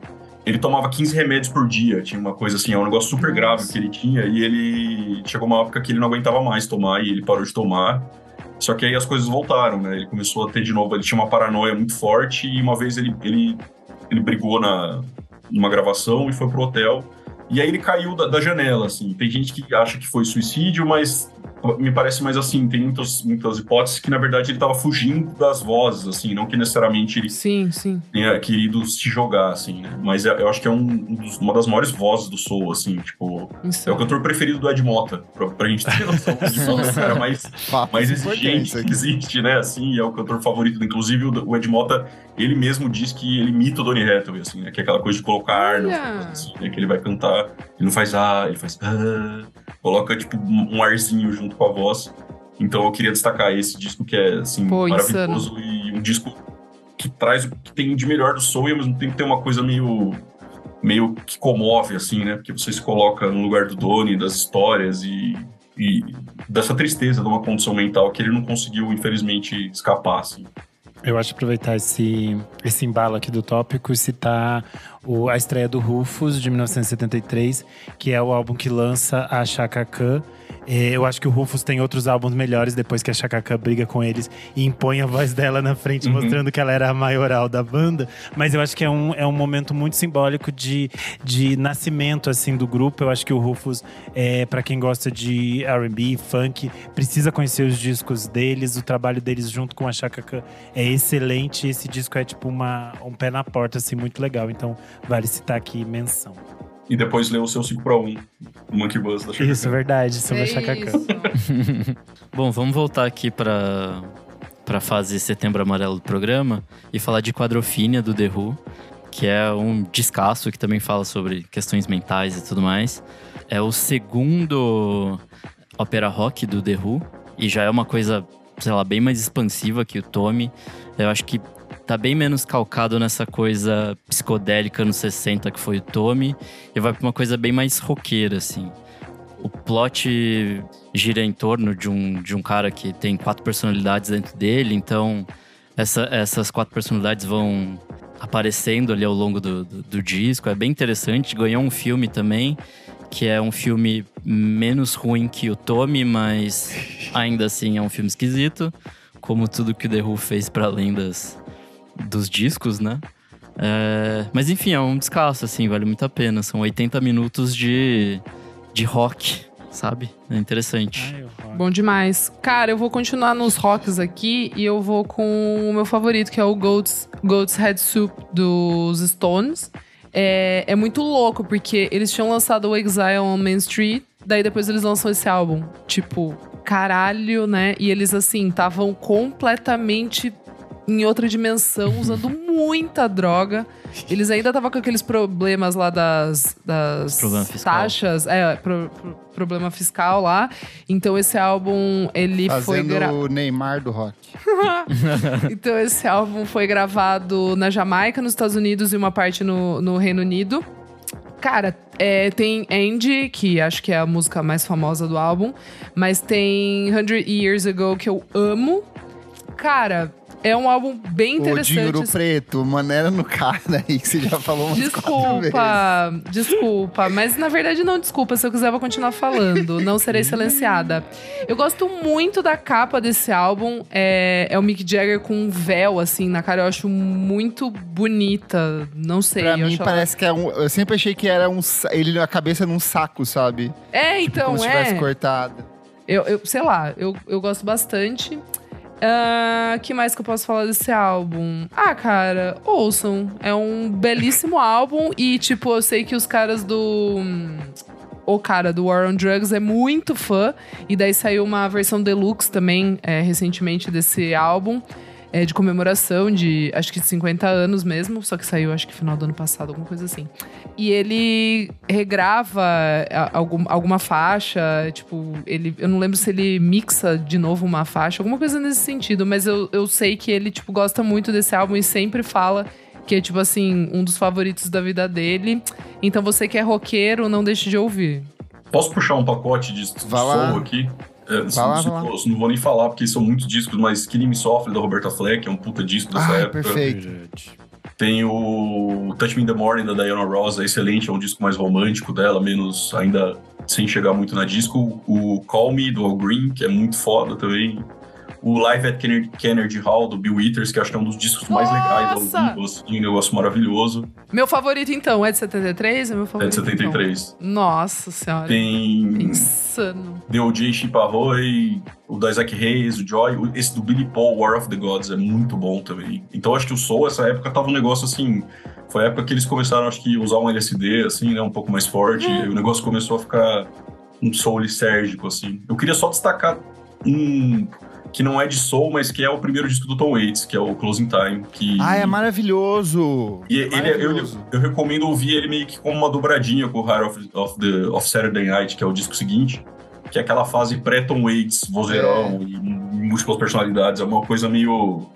Ele tomava 15 remédios por dia, tinha uma coisa assim, é um negócio super grave que ele tinha, e ele... Chegou uma época que ele não aguentava mais tomar, e ele parou de tomar. Só que aí as coisas voltaram, né? Ele começou a ter de novo, ele tinha uma paranoia muito forte, e uma vez ele, ele, ele brigou na, numa gravação e foi pro hotel. E aí ele caiu da, da janela, assim. Tem gente que acha que foi suicídio, mas me parece mais assim, tem muitas, muitas hipóteses que, na verdade, ele estava fugindo das vozes, assim, não que necessariamente ele Sim, sim. tenha querido se jogar, assim, né? Mas é- eu acho que é um, um dos- uma das maiores vozes do soul, assim, tipo... É o cantor preferido do Ed Mota, pra, pra gente ter noção de qual é o cara mais mais exigente que existe, né? Assim, é o cantor favorito. Inclusive, o Ed Mota, ele mesmo diz que ele imita o Donny Hathaway, assim, né? Que é aquela coisa de colocar coisas, assim, né? Que ele vai cantar, ele não faz ah, ele faz ah, coloca, tipo, um arzinho junto com a voz. Então, eu queria destacar esse disco que é, assim, Pô, maravilhoso e um disco que traz o que tem de melhor do soul e, ao mesmo tempo, tem uma coisa meio meio que comove, assim, né? Porque você se coloca no lugar do Donnie, das histórias e, e dessa tristeza de uma condição mental que ele não conseguiu, infelizmente, escapar, assim. Eu acho aproveitar esse, esse embalo aqui do tópico e citar o- a estreia do Rufus, de 1973, que é o álbum que lança a Chaka Khan. É, Eu acho que o Rufus tem outros álbuns melhores depois que a Khan briga com eles e impõe a voz dela na frente, Uhum. mostrando que ela era a maioral da banda. Mas eu acho que é um, é um momento muito simbólico de, de nascimento assim do grupo. Eu acho que o Rufus, é, para quem gosta de R&B, funk, precisa conhecer os discos deles. O trabalho deles junto com a Khan é excelente. Esse disco é tipo uma, um pé na porta, assim, muito legal. Então, vale citar aqui menção. E depois leu o seu 5 para 1, o Monkey Buzz da Isso, é Khan. verdade, sobre É a Khan. isso. Bom, vamos voltar aqui para pra fase Setembro Amarelo do programa e falar de Quadrofínia do The Who, que é um descasso que também fala sobre questões mentais e tudo mais. É o segundo ópera rock do The Who e já é uma coisa, sei lá, bem mais expansiva que o Tommy. Eu acho que tá bem menos calcado nessa coisa psicodélica nos 60 que foi o Tommy e vai pra uma coisa bem mais roqueira, assim. O plot gira em torno de um, de um cara que tem quatro personalidades dentro dele, então essa, essas quatro personalidades vão aparecendo ali ao longo do, do, do disco. É bem interessante. Ganhou um filme também, que é um filme menos ruim que o Tommy, mas ainda assim é um filme esquisito, como tudo que o The Who fez para além das, dos discos, né? É, mas enfim, é um descasso, assim, vale muito a pena. São 80 minutos de, de rock, sabe? É interessante. Ai, rock. Bom demais. Cara, eu vou continuar nos rocks aqui e eu vou com o meu favorito, que é o Goat's, Goat's Head Soup dos Stones. É, é muito louco, porque eles tinham lançado o Exile on Main Street, daí depois eles lançam esse álbum. Tipo, caralho, né? E eles, assim, estavam completamente em outra dimensão, usando muita droga. Eles ainda estavam com aqueles problemas lá das, das Problema taxas. É, pro- pro- problema fiscal lá. Então esse álbum, ele foi Fazendo o Neymar do rock. Então esse álbum foi gravado na Jamaica, nos Estados Unidos e uma parte no, no Reino Unido. Cara, é, tem Andy, que acho que é a música mais famosa do álbum. Mas tem 100 Years Ago, que eu amo. Cara, é um álbum bem O interessante. Dinheiro Preto, maneira no cara aí que você já falou umas. Desculpa, desculpa. Mas na verdade não desculpa. Se eu quiser, eu vou continuar falando. Não serei silenciada. Eu gosto muito da capa desse álbum. É, é o Mick Jagger com um véu, assim, na cara. Eu acho muito bonita. Não sei. Pra mim acho ela- parece que é um. Eu sempre achei que era um. Ele na cabeça num saco, sabe? É, Tipo, então, como se é. tivesse cortado. Eu, eu- sei lá, eu, eu gosto bastante. Ah, que mais que eu posso falar desse álbum? Ah, cara, ouçam. É um belíssimo álbum e, tipo, eu sei que os caras do. O cara do War on Drugs é muito fã. E daí saiu uma versão deluxe também, é, recentemente, desse álbum. É, de comemoração de, acho que de 50 anos mesmo. Só que saiu, acho que final do ano passado, alguma coisa assim. E ele regrava algum, alguma faixa, tipo, ele, eu não lembro se ele mixa de novo uma faixa, alguma coisa nesse sentido, mas eu, eu sei que ele, tipo, gosta muito desse álbum e sempre fala que é, tipo assim, um dos favoritos da vida dele. Então você que é roqueiro, não deixe de ouvir. Posso puxar um pacote de Vai lá. soul aqui? É, se- Não vou nem falar, porque são muitos discos, mas Killing Me Softly, da Roberta Fleck, é um puta disco dessa Ah, época. perfeito. Tem o Touch Me in the Morning, da Diana Ross, é excelente, é um disco mais romântico dela, menos ainda sem chegar muito na disco. O Call Me, do Al Green, que é muito foda também. O Live at Kennedy, Hall, do Bill Withers, que acho que é um dos discos mais legais Nossa! ao vivo, assim, um negócio maravilhoso. Meu favorito, então, é de 73? É meu É favorito. de 73. Então. Nossa senhora. Tem Insano. The O.J. Chiparroy, o da Isaac Hayes, o Joy, esse do Billy Paul, War of the Gods, é muito bom também. Então acho que o Soul, essa época, tava um negócio assim. Foi a época que eles começaram, acho que, usar um LSD, assim, né? Um pouco mais forte. Uhum. E o negócio começou a ficar um soul lisérgico, assim. Eu queria só destacar um que não é de soul, mas que é o primeiro disco do Tom Waits, que é o Closing Time. Que... Ah, é maravilhoso. E ele, é, eu, Maravilhoso. eu recomendo ouvir ele meio que como uma dobradinha com o Heart of, of, the, of Saturday Night, que é o disco seguinte, que é aquela fase pré-Tom Waits, vozeirão e múltiplas personalidades. É uma coisa meio,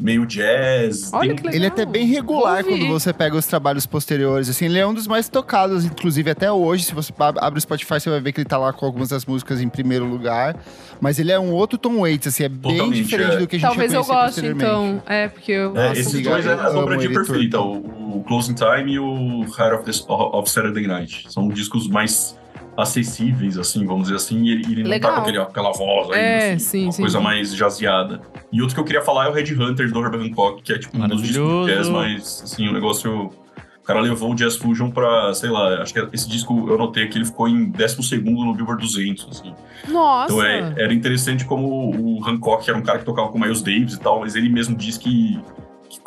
meio jazz. Olha tem- que legal. Ele é até bem regular quando você pega os trabalhos posteriores. Assim, ele é um dos mais tocados, inclusive até hoje. Se você ab- abre o Spotify, você vai ver que ele tá lá com algumas das músicas em primeiro lugar. Mas ele é um outro Tom Waits, assim, é bem Totalmente, diferente é. do que a gente Talvez eu goste, então. É, porque eu. É, Nossa, esses dois é a dobradinha perfeita, o, o Closing Time e o Heart of, the, of Saturday Night. São discos mais acessíveis, assim, vamos dizer assim, e ele, ele não tá com aquele, aquela voz ainda, É, assim, sim, uma sim, coisa sim. mais jazeada. E outro que eu queria falar é o Red Hunter do Herbert Hancock, que é tipo um dos discos de jazz, mas assim, o negócio. O cara levou o Jazz Fusion pra, sei lá, acho que esse disco eu notei que ele ficou em 12 no Billboard 200, assim. Nossa! Então é, era interessante como o Hancock era um cara que tocava com Miles Davis e tal, mas ele mesmo diz que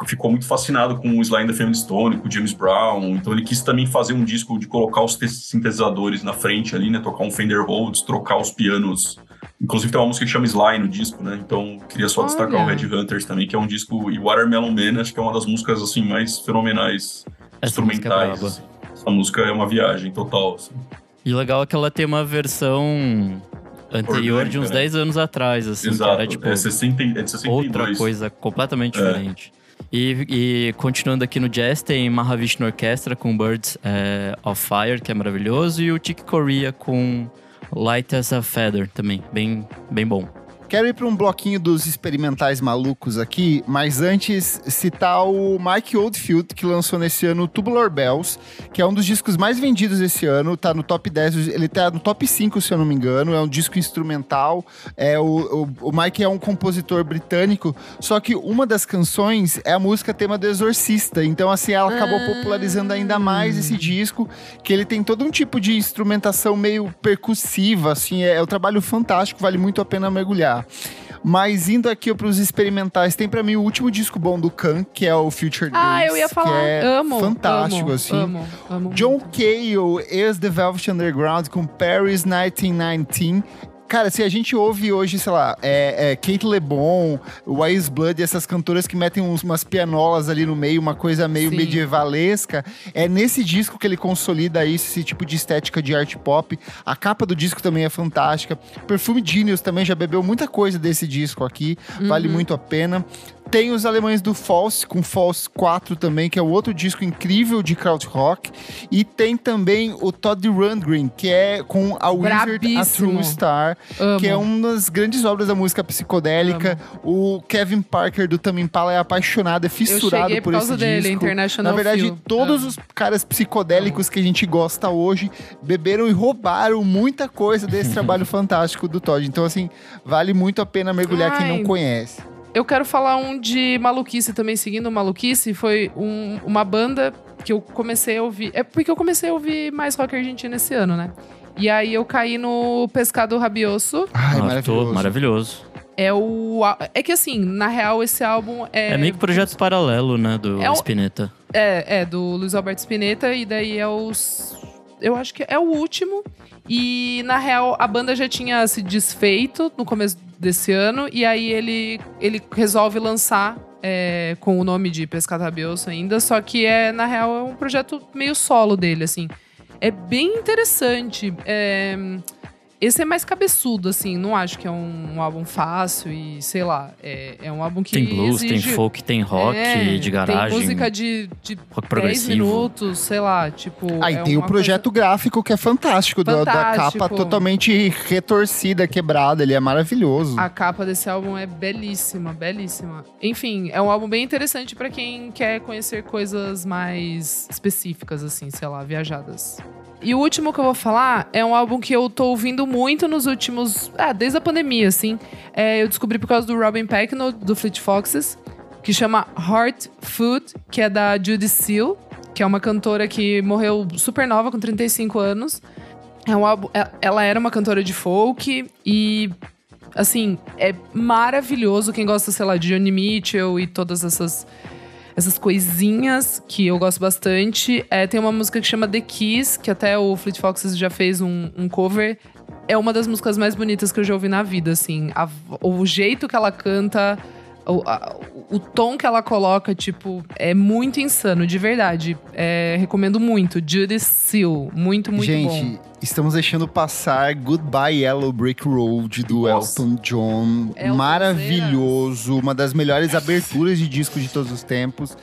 ficou muito fascinado com o Sly and the Family Stone, com o James Brown. Então ele quis também fazer um disco de colocar os te- sintetizadores na frente ali, né? Tocar um Fender Rhodes, trocar os pianos Inclusive tem uma música que chama Sly no disco, né? Então queria só destacar o Olha. Red Hunters também, que é um disco. E Watermelon Man, acho que é uma das músicas assim mais fenomenais Essa música é instrumentais. assim. Essa música é uma viagem total. assim. E o legal é que ela tem uma versão anterior de uns Orgânica, né? 10 anos atrás, assim, que Exato. era tipo é, 60, é de 62. outra coisa completamente É. diferente. E, e continuando aqui no jazz, tem Mahavishnu Orchestra com Birds é, of Fire, que é maravilhoso, e o Chick Corea com Light as a Feather também, bem, bem bom. Quero ir para um bloquinho dos experimentais malucos aqui, mas antes citar o Mike Oldfield, que lançou nesse ano o Tubular Bells, que é um dos discos mais vendidos esse ano, tá no top 10, ele tá no top 5, se eu não me engano, é um disco instrumental. É, o, o, o Mike é um compositor britânico, só que uma das canções é a música tema do Exorcista, então assim, ela acabou Ah. popularizando ainda mais esse disco, que ele tem todo um tipo de instrumentação meio percussiva, assim, é, é um trabalho fantástico, vale muito a pena mergulhar. Mas indo aqui para os experimentais, tem pra mim o último disco bom do Khan, que é o Future Days, Ah, eu ia que falar. é amo. fantástico, amo, assim. Amo, amo. John Cale, ex The Velvet Underground, com Paris 1919. Cara, se a gente ouve hoje, sei lá, é, é Kate LeBon, Wise Blood, essas cantoras que metem uns- umas pianolas ali no meio, uma coisa meio Sim. medievalesca, é nesse disco que ele consolida isso, esse tipo de estética de art pop. A capa do disco também é fantástica. Perfume Genius também já bebeu muita coisa desse disco aqui, vale Uhum. muito a pena. Tem os alemães do False, com False 4 também, que é o outro disco incrível de krautrock. E tem também o Todd Rundgren, que é com a Wizard, a. True Star, Amo. que é uma das grandes obras da música psicodélica. O Kevin Parker do Tame Impala é apaixonado, é fissurado por por esse dele, disco. International Na verdade, Feel. todos Amo. os caras psicodélicos que a gente gosta hoje beberam e roubaram muita coisa desse trabalho fantástico do Todd. Então, assim, vale muito a pena mergulhar quem Ai. não conhece. Eu quero falar um de maluquice também, seguindo maluquice. Foi um- uma banda que eu comecei a ouvir. É porque eu comecei a ouvir mais rock argentino esse ano, né? E aí eu caí no Pescado Rabioso. Ai, Ah, tô- maravilhoso. maravilhoso. É o. É que assim, na real, esse álbum é. É, meio que projeto paralelo, né, do É o- Spinetta. É, é, do Luiz Alberto Spinetta, e daí é os. Eu acho que é o último. E, na real, a banda já tinha se desfeito no começo desse ano, e aí ele, ele resolve lançar é, com o nome de Pescado Rabioso ainda, só que é, na real, é um projeto meio solo dele, assim. É bem interessante. É, esse é mais cabeçudo, assim, não acho que é um, álbum fácil e, sei lá, é, é um álbum que Tem blues, tem exige- folk, tem rock é, de garagem. Tem música de, de rock 10 progressivo. minutos, sei lá, tipo. Aí é tem o projeto gráfico que é fantástico, do- da Fantástico. capa totalmente retorcida, quebrada, ele é maravilhoso. coisa- A capa desse álbum é belíssima, belíssima. Enfim, é um álbum bem interessante pra quem quer conhecer coisas mais específicas, assim, sei lá, viajadas. E o último que eu vou falar é um álbum que eu tô ouvindo muito nos últimos. Ah, desde a pandemia, assim. É, eu descobri por causa do Robin Pecknow, do Fleet Foxes, que chama Heart Food, que é da Judy Seal, que é uma cantora que morreu super nova, com 35 anos. É um álbum, é- ela era uma cantora de folk e assim, é maravilhoso quem gosta, sei lá, de Johnny Mitchell e todas essas essas coisinhas que eu gosto bastante. É, tem uma música que chama The Keys, que até o Fleet Foxes já fez um, um cover. É uma das músicas mais bonitas que eu já ouvi na vida, assim. A o jeito que ela canta, o, a- o tom que ela coloca, tipo, é muito insano, de verdade. É, recomendo muito. Judy Seal, muito, muito Gente, bom. estamos deixando passar Goodbye Yellow Brick Road do Nossa. Elton John. Elton Maravilhoso, uma das melhores aberturas de disco de todos os tempos.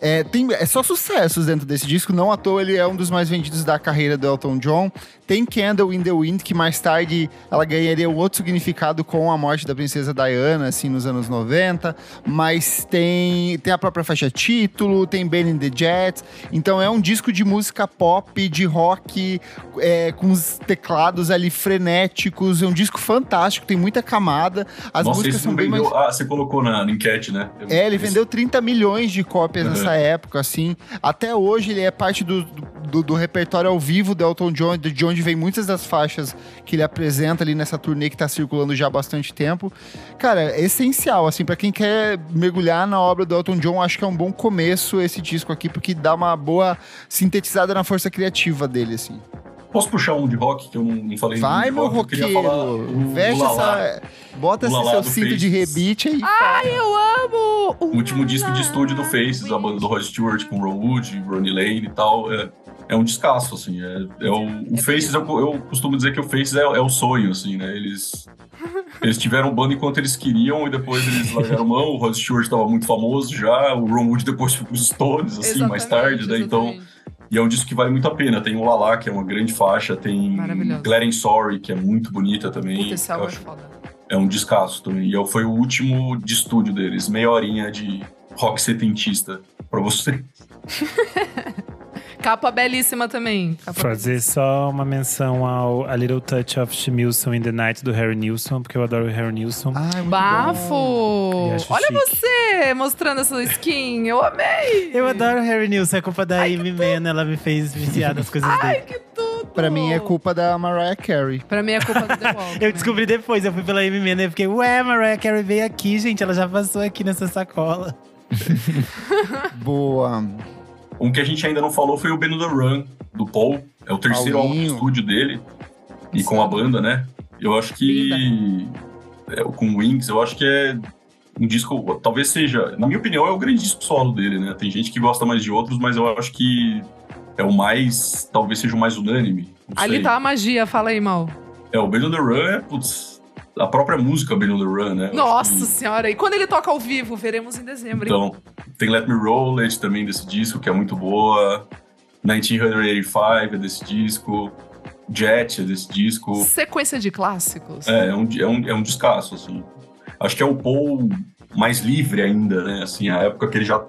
É, tem, é só sucessos dentro desse disco, não à toa ele é um dos mais vendidos da carreira do Elton John. Tem Candle in the Wind, que mais tarde ela ganharia um outro significado com a morte da princesa Diana, assim, nos anos 90. Mas tem, tem a própria faixa título, tem Ben in the Jets. Então é um disco de música pop, de rock, é, com os teclados ali frenéticos. É um disco fantástico, tem muita camada. As Nossa, músicas são bem vendeu. mais... Ah, você colocou na, na enquete, né? Eu- É, ele esse- vendeu 30 milhões de cópias Uhum. nessa época, assim. Até hoje ele é parte do, do, do repertório ao vivo do Elton John, de onde vem muitas das faixas que ele apresenta ali nessa turnê que tá circulando já há bastante tempo. Cara, é essencial, assim, para quem quer mergulhar na obra do Elton John, acho que é um bom começo esse disco aqui, porque dá uma boa sintetizada na força criativa dele, assim. Posso puxar um de rock que eu não, falei Vai, de meu rock? Falar roqueiro. o Veste essa. Bota esse seu cinto de Faces. rebite aí. Ai, eu amo! O último disco de estúdio do Faces, a banda do Rod Stewart com Ron Wood, Ronnie Lane e tal. É, é um descasso, assim. É, é o, o Faces, eu, eu costumo dizer que o Faces é, é o sonho, assim, né? Eles, eles tiveram banda enquanto eles queriam e depois eles largaram mão. O Rod Stewart estava muito famoso já, o Ron Wood depois foi pros Stones, assim, mais tarde, né? Então. exatamente. E é um disco que vale muito a pena. Tem o Lala, que é uma grande faixa, tem and Sorry, que é muito bonita também. Puta, esse Eu álbum é acho- foda. é um descasso também. E foi o último de estúdio deles, meia horinha de rock setentista pra você. Capa belíssima também. Capa Fazer só uma menção ao A Little Touch of Shemilson in the Night do Harry Nilsson, porque eu adoro o Harry Nilsson. Ai, muito bom. Bafo! Olha chique. você mostrando essa skin. Eu amei! Eu adoro o Harry Nilsson, é culpa da Amy Mann, ela me fez viciar nas coisas Ai, dele. que tudo! Pra mim é culpa da Mariah Carey. Pra mim é culpa do The Wall. Eu descobri depois, eu fui pela Amy Mann e fiquei, ué, Mariah Carey veio aqui, gente, ela já passou aqui nessa sacola. Boa. Um que a gente ainda não falou foi o Ben the Run, do Paul. É o terceiro álbum de estúdio dele. E com a banda, né? Eu acho que. é, com o Wings, eu acho que é um disco. Talvez seja. Na minha opinião, é o grande disco solo dele, né? Tem gente que gosta mais de outros, mas eu acho que é o mais. Talvez seja o mais unânime. Ali sei. tá a magia, fala aí, mal. É, o Ben the Run é. Putz, a própria música Ben on the Run, né? Nossa que- senhora, e quando ele toca ao vivo, veremos em dezembro. Então, tem Let Me Roll It também desse disco, que é muito boa. 1985 é desse disco. Jet é desse disco. Sequência de clássicos. É, é um, é um, é um descasso, assim. Acho que é o Paul mais livre ainda, né? Assim, a época que ele já...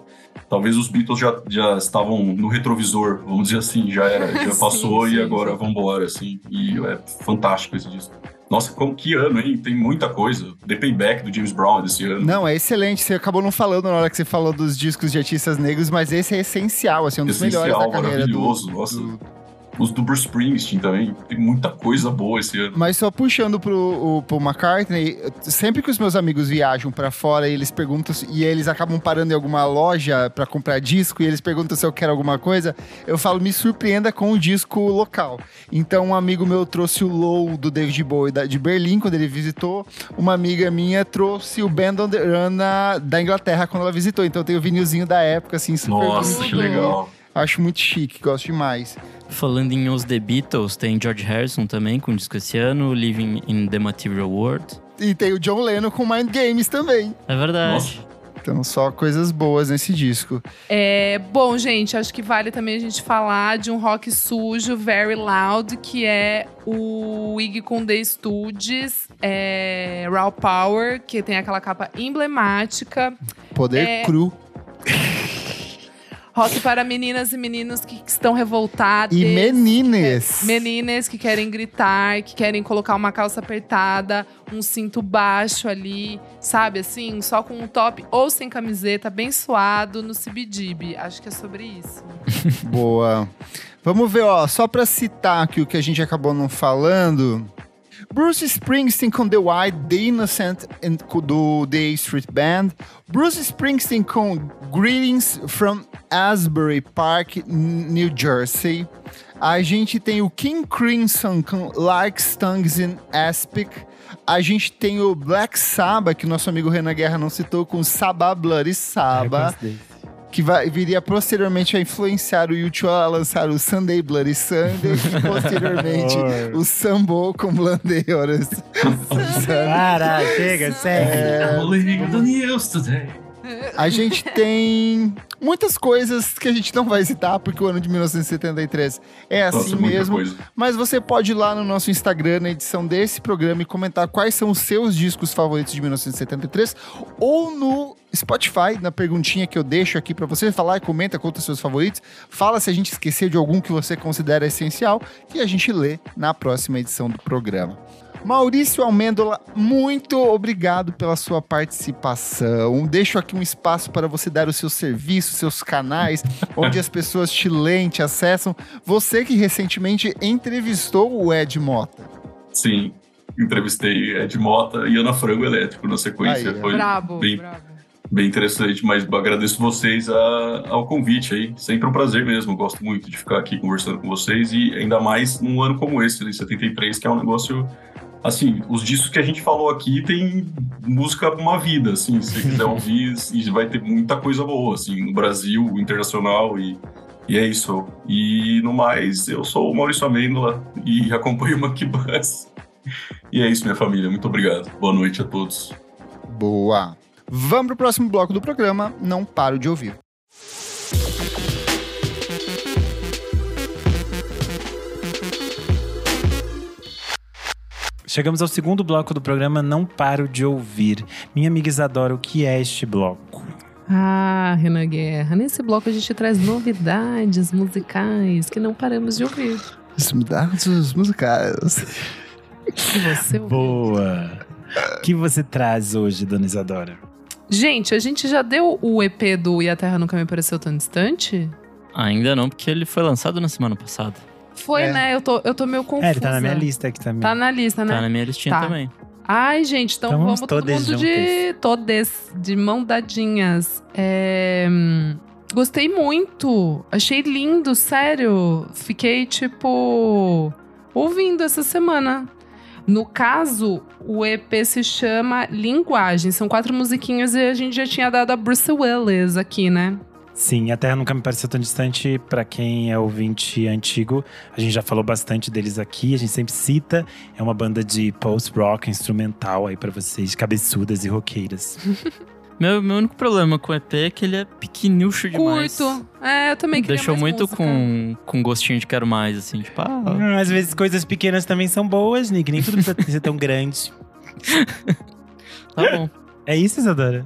Talvez os Beatles já, já estavam no retrovisor, vamos dizer assim. Já era, já Sim, passou sim, e agora sim. vambora, assim. E é fantástico esse disco. Nossa, como, que ano, hein? Tem muita coisa. The Payback do James Brown desse ano. Não, é excelente. Você acabou não falando na hora que você falou dos discos de artistas negros, mas esse é essencial, assim, um dos Essencial, melhores da carreira do, maravilhoso, nossa. Os do Bruce Springsteen também. Tem muita coisa boa esse ano. Mas só puxando pro o Paul McCartney, sempre que os meus amigos viajam pra fora, eles perguntam se- e eles acabam parando em alguma loja pra comprar disco e eles perguntam se eu quero alguma coisa, eu falo me surpreenda com o disco local. Então um amigo meu trouxe o Low do David Bowie de Berlim quando ele visitou, uma amiga minha trouxe o Band on the Run da Inglaterra quando ela visitou. Então tem o vinilzinho da época assim, super Nossa, que legal. Acho muito chique, gosto demais. Falando em Os The Beatles, tem George Harrison também com disco esse ano, Living in the Material World. E tem o John Lennon com Mind Games também. É verdade. Nossa. Então só coisas boas nesse disco. É, bom, gente, acho que vale também a gente falar de um rock sujo, Very Loud, que é o Iggy com The Studios, é, Raw Power, que tem aquela capa emblemática. Poder É, cru. Rock para meninas e meninos que estão revoltados. E menines. Meninas que querem gritar, que querem colocar uma calça apertada, um cinto baixo ali, sabe assim? Só com um top ou sem camiseta, bem suado no CBGB. Acho que é sobre isso. Boa. Vamos ver, ó, só pra citar aqui o que a gente acabou não falando. Bruce Springsteen com The White, The Innocent and- do The A Street Band. Bruce Springsteen com Greetings from Asbury Park, New Jersey. A gente tem o King Crimson com Like Stungs in Aspic. A gente tem o Black Sabbath, que o nosso amigo Renan Guerra não citou, com Sabbath Bloody gosto desse. Que vai, viria posteriormente a influenciar o YouTube a lançar o Sunday Bloody Sunday e posteriormente o Sambo com Bloody Horas. Para, chega, segue. The news today. A gente tem muitas coisas que a gente não vai citar, porque o ano de 1973 é assim Nossa, mesmo. coisa. Mas você pode ir lá no nosso Instagram, na edição desse programa, e comentar quais são os seus discos favoritos de 1973, ou no Spotify, na perguntinha que eu deixo aqui pra você, falar e comenta conta os seus favoritos, fala se a gente esqueceu de algum que você considera essencial, que a gente lê na próxima edição do programa. Maurício Almendola, muito obrigado pela sua participação. Deixo aqui um espaço para você dar o seu serviço, seus canais, onde as pessoas te leem, te acessam. Você que recentemente entrevistou o Ed Mota. Sim, entrevistei Ed Mota e Ana Frango Elétrico na sequência. Aí. Foi brabo, bem, brabo. Bem interessante, mas agradeço vocês a, ao convite aí. Sempre um prazer mesmo. Gosto muito de ficar aqui conversando com vocês e ainda mais num ano como esse, né, 73, que é um negócio. Assim, os discos que a gente falou aqui tem música uma vida, assim, se você quiser ouvir, e vai ter muita coisa boa, assim, no Brasil, internacional e, e é isso. E no mais, eu sou o Maurício Amêndola e acompanho o Monkey Bus. E é isso, minha família. Muito obrigado. Boa noite a todos. Boa. Vamos pro próximo bloco do programa. Não paro de ouvir. Chegamos ao segundo bloco do programa Não Paro de Ouvir. Minha amiga Isadora, o que é este bloco? Ah, Renan Guerra, nesse bloco a gente traz novidades musicais que não paramos de ouvir. Novidades musicais. Que você ouviu. Boa! O que você traz hoje, dona Isadora? Gente, a gente já deu o EP do E a Terra Nunca Me Pareceu Tão Distante? Ainda não, porque ele foi lançado na semana passada. Foi, É. né? Eu tô, eu tô meio confusa. É, ele tá na minha lista aqui também. Tá na lista, né? Tá na minha listinha Tá. também. Ai, gente, então, Então vamos vamos todo mundo de todes, de mão dadinhas. É, Gostei muito. Achei lindo, sério. Fiquei, tipo, ouvindo essa semana. No caso, o EP se chama Linguagem. São quatro musiquinhas e a gente já tinha dado a Bruce Willis aqui, né? Sim, a Terra nunca me pareceu tão distante. Pra quem é ouvinte antigo, a gente já falou bastante deles aqui. A gente sempre cita. É uma banda de post-rock instrumental aí pra vocês, cabeçudas e roqueiras. Meu, meu único problema com o EP é que ele é pequeniucho demais. Curto. É, eu também queria Deixou mais muito música. com, com gostinho de quero mais, assim. Tipo, ah, Hum, Às vezes coisas pequenas também são boas, Nick. Nem tudo precisa ser tão grande. tá bom. É isso, Isadora?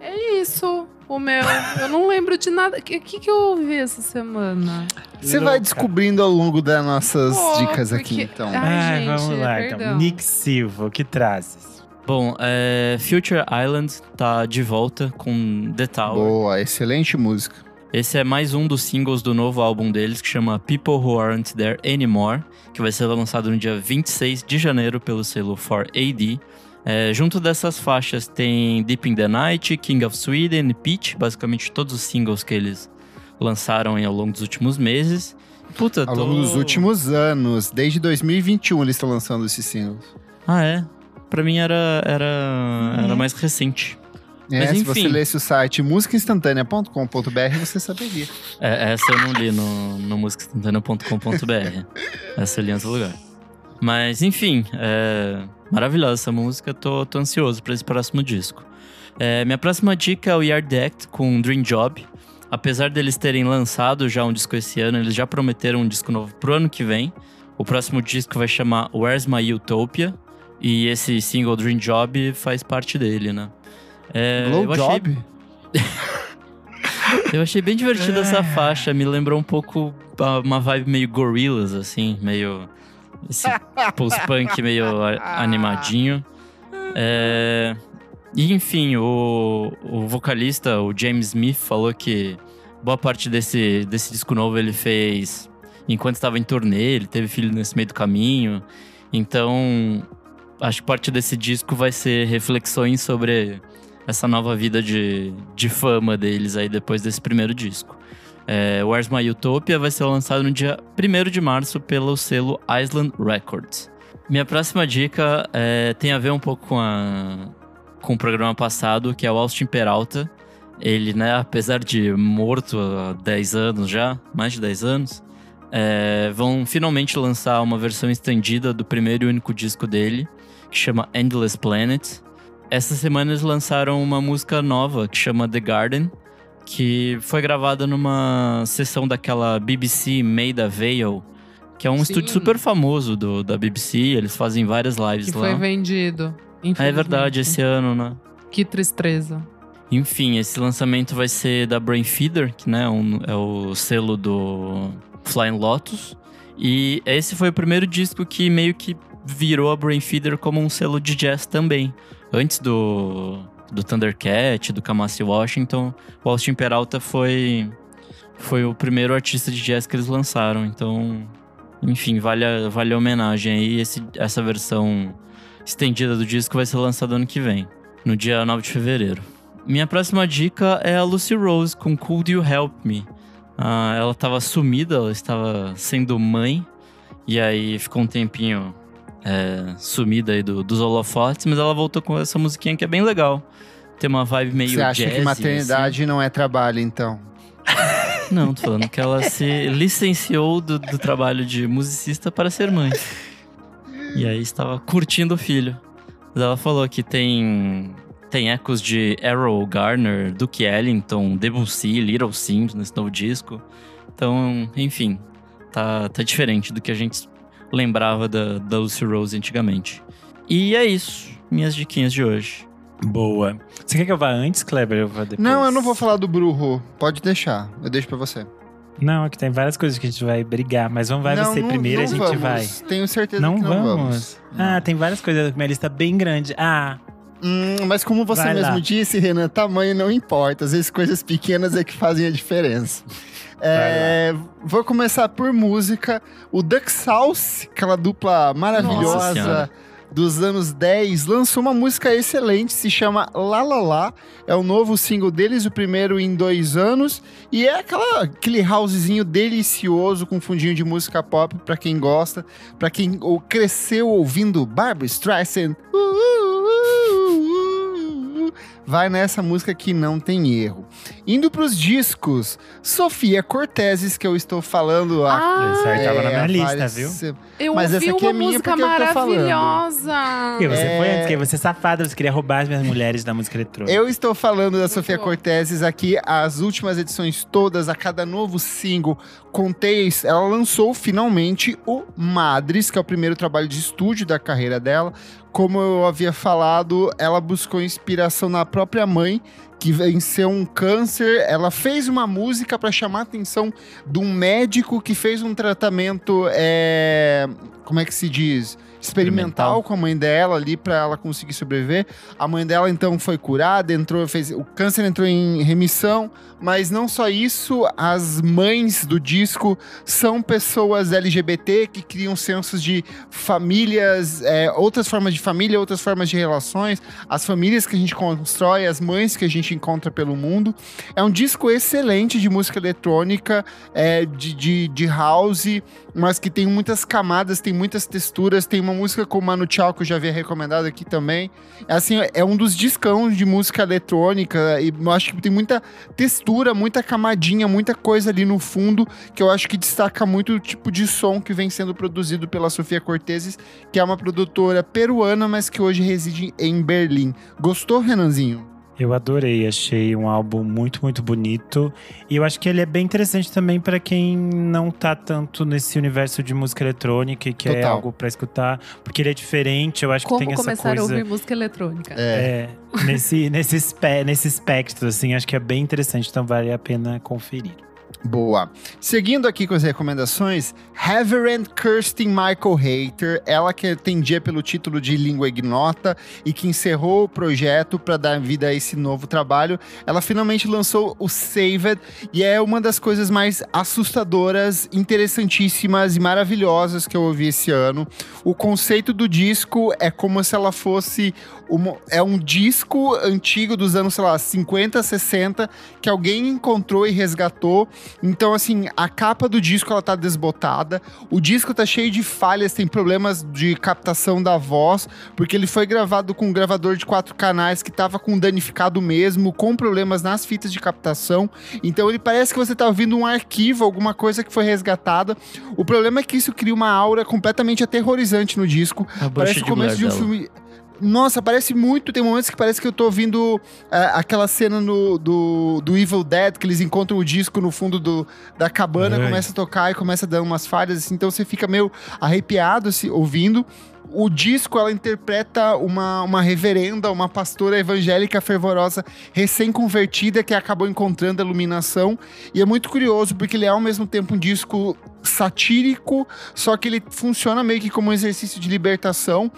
É isso. O meu. Eu não lembro de nada. O que, que, eu ouvi essa semana? Você vai descobrindo ao longo das nossas Pô, dicas porque- aqui, então. Ai, Ah, gente, vamos lá, então. perdão. Nick Silva, o que trazes? Bom, é, Future Island tá de volta com The Tower. Boa, excelente música. Esse é mais um dos singles do novo álbum deles, que chama People Who Aren't There Anymore, que vai ser lançado no dia 26 de janeiro pelo selo 4AD. É, junto dessas faixas tem Deep in the Night, King of Sweden e Peach, basicamente todos os singles que eles lançaram ao longo dos últimos meses. Puta, Ao tô... longo dos últimos anos, desde 2021 eles estão lançando esses singles. Ah, é? Pra mim era, era, era mais recente. É, Mas se você lesse o site musicainstantanea.com.br, você saberia. É, essa eu não li no, no musicainstantanea.com.br. essa eu li em outro lugar. Mas, enfim, é maravilhosa essa música. Tô, tô ansioso pra esse próximo disco. É, minha próxima dica é o Yard Act com Dream Job. Apesar deles terem lançado já um disco esse ano, eles já prometeram um disco novo pro ano que vem. O próximo disco vai chamar Where's My Utopia. E esse single Dream Job faz parte dele, né? É, Blow eu achei Job? eu achei bem divertida essa faixa, me lembrou um pouco uma vibe meio Gorillaz, assim, meio. Esse post-punk meio animadinho. É, E enfim, o, o vocalista, o James Smith, falou que boa parte desse, desse disco novo ele fez enquanto estava em turnê, ele teve filho nesse meio do caminho. Então, acho que parte desse disco vai ser reflexões sobre essa nova vida de, de fama deles aí depois desse primeiro disco. É, Where's My Utopia vai ser lançado no dia 1 de março pelo selo Island Records. Minha próxima dica é, tem a ver um pouco com, a, com o programa passado, que é o Austin Peralta. Ele, né, apesar de morto há 10 anos já, mais de 10 anos, é, vão finalmente lançar uma versão estendida do primeiro e único disco dele, que chama Endless Planet. Essa semana eles lançaram uma música nova que chama The Garden, que foi gravada numa sessão daquela BBC Made a Veil, que é um Sim. estúdio super famoso do, da BBC, eles fazem várias lives Que lá. foi vendido. Ah, é verdade, esse ano, né? Que tristeza. Enfim, esse lançamento vai ser da Brain Feeder, que né, um- é o selo do Flying Lotus. E esse foi o primeiro disco que meio que virou a Brain Feeder como um selo de jazz também. Antes do, do Thundercat, do Kamasi Washington, o Austin Peralta foi, foi o primeiro artista de jazz que eles lançaram. Então, enfim, vale a, vale a homenagem aí. Esse, essa versão estendida do disco vai ser lançada ano que vem, no dia 9 de fevereiro. Minha próxima dica é a Lucy Rose com Could You Help Me? Ah, ela estava sumida, ela estava sendo mãe, e aí ficou um tempinho é, sumida aí do, dos holofotes, mas ela voltou com essa musiquinha que é bem legal. Tem uma vibe meio Você acha jazzy, que maternidade não é trabalho, então? assim. Não, tô falando que ela se licenciou do, do trabalho de musicista para ser mãe. E aí estava curtindo o filho. Mas ela falou que tem tem ecos de Errol Garner, Duke Ellington, Debussy, Little Sims nesse novo disco. Então, enfim, tá, tá diferente do que a gente lembrava da, da Lucy Rose antigamente. E é isso, minhas diquinhas de hoje. Boa. Você quer que eu vá antes, Kleber? Eu vou depois? Não, eu não vou falar do Brujo. Pode deixar. Eu deixo pra você. Não, aqui tem várias coisas que a gente vai brigar, mas vamos vai não, você não, primeiro, não a gente vamos. vai. Tenho certeza Não que não vamos. vamos. Ah, tem várias coisas. Minha lista é bem grande. Ah, Hum, mas como você Vai mesmo lá. disse, Renan, tamanho não importa. Às vezes coisas pequenas é que fazem a diferença. É, vou começar por música. O Duck Sauce, aquela dupla maravilhosa dos anos 10, lançou uma música excelente, se chama La La La. É o novo single deles, o primeiro em dois anos. E é aquela, aquele housezinho delicioso com fundinho de música pop pra quem gosta, pra quem ou cresceu ouvindo Barbra Streisand. Uh, uh. Vai nessa música que não tem erro. Indo pros discos, Sofia Corteses, que eu estou falando há Ah, Isso aí tava na é, minha lista, várias viu? eu Mas ouvi essa aqui uma é minha música porque eu tô falando. maravilhosa. porque você É. foi antes, que você é safada, você queria roubar as minhas mulheres da música eletrônica. Eu estou falando da Sofia. Corteses aqui, as últimas edições todas, a cada novo single, contei, ela lançou finalmente o Madres, que é o primeiro trabalho de estúdio da carreira dela. Como eu havia falado, ela buscou inspiração na própria mãe, que venceu um câncer. Ela fez uma música para chamar a atenção de um médico que fez um tratamento, é, como é que se diz? Experimental, Experimental. com a mãe dela ali para ela conseguir sobreviver. A mãe dela então foi curada, entrou, fez o câncer entrou em remissão, mas não só isso, as mães do disco são pessoas LGBT que criam sensos de famílias, é, outras formas de família, outras formas de relações, as famílias que a gente constrói, as mães que a gente encontra pelo mundo. É um disco excelente de música eletrônica, é, de, de, de house, mas que tem muitas camadas, tem muitas texturas, tem uma música com o Manu Chao que eu já havia recomendado aqui também. É assim, é um dos discão de música eletrônica e eu acho que tem muita textura, muita camadinha, muita coisa ali no fundo que eu acho que destaca muito o tipo de som que vem sendo produzido pela Sofia Corteses, que é uma produtora peruana, mas que hoje reside em Berlim. Gostou, Renanzinho? Eu adorei, achei um álbum muito, muito bonito. E eu acho que ele é bem interessante também para quem não tá tanto nesse universo de música eletrônica e quer Total. algo para escutar, porque ele é diferente, eu acho que Como tem essa começar a coisa ouvir música eletrônica. É. é, nesse nesse espe- nesse espectro assim, acho que é bem interessante, então vale a pena conferir. Boa. Seguindo aqui com as recomendações, Reverend Kirsten Michael Hater, ela que atendia pelo título de Língua Ignota e que encerrou o projeto para dar vida a esse novo trabalho, ela finalmente lançou o Saved e é uma das coisas mais assustadoras, interessantíssimas e maravilhosas que eu ouvi esse ano. O conceito do disco é como se ela fosse uma- é um disco antigo dos anos, sei lá, 50, 60, que alguém encontrou e resgatou. Então, assim, a capa do disco ela tá desbotada. O disco tá cheio de falhas, tem problemas de captação da voz, porque ele foi gravado com um gravador de quatro canais que tava com danificado mesmo, com problemas nas fitas de captação. Então ele parece que você tá ouvindo um arquivo, alguma coisa que foi resgatada. O problema é que isso cria uma aura completamente aterrorizante no disco. A Parece o começo de um dela. Nossa, parece muito. Tem momentos que parece que eu tô ouvindo é, aquela cena no, do, do Evil Dead, que eles encontram o disco no fundo do, da cabana, Ai. começa a tocar e começa a dar umas falhas, assim, então você fica meio arrepiado assim, ouvindo. O disco, ela interpreta uma, uma reverenda, uma pastora evangélica fervorosa, recém-convertida, que acabou encontrando a iluminação. E é muito curioso, porque ele é ao mesmo tempo um disco satírico, só que ele funciona meio que como um exercício de libertação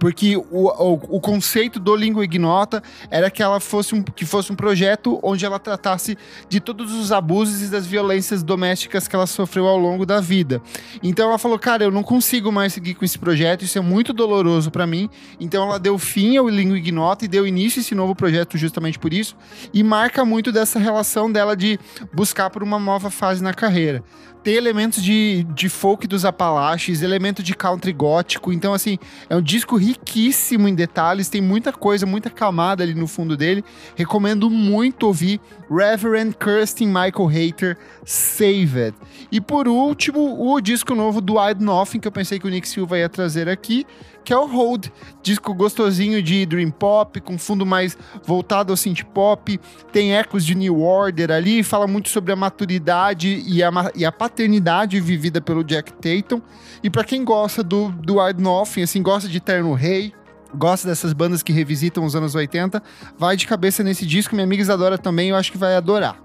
Porque o, o, o conceito do Língua Ignota era que ela fosse um, que fosse um projeto onde ela tratasse de todos os abusos e das violências domésticas que ela sofreu ao longo da vida. Então ela falou, cara, eu não consigo mais seguir com esse projeto, isso é muito doloroso para mim. Então ela deu fim ao Língua Ignota e deu início a esse novo projeto justamente por isso. E marca muito dessa relação dela de buscar por uma nova fase na carreira tem elementos de, de folk dos Apalaches, elemento de country gótico. Então, assim, é um disco riquíssimo em detalhes, tem muita coisa, muita camada ali no fundo dele. Recomendo muito ouvir Reverend Kirsten Michael Hater, Save It. E por último, o disco novo do I'd Nothing, que eu pensei que o Nick Silva ia trazer aqui, que é o Hold, disco gostosinho de dream pop, com fundo mais voltado ao synth pop, tem ecos de New Order ali, fala muito sobre a maturidade e a, e a paternidade vivida pelo Jack Tatum. E para quem gosta do, do Wild Nothing, assim, gosta de Terno Rei, gosta dessas bandas que revisitam os anos 80, vai de cabeça nesse disco. Minha amiga Isadora também, eu acho que vai adorar.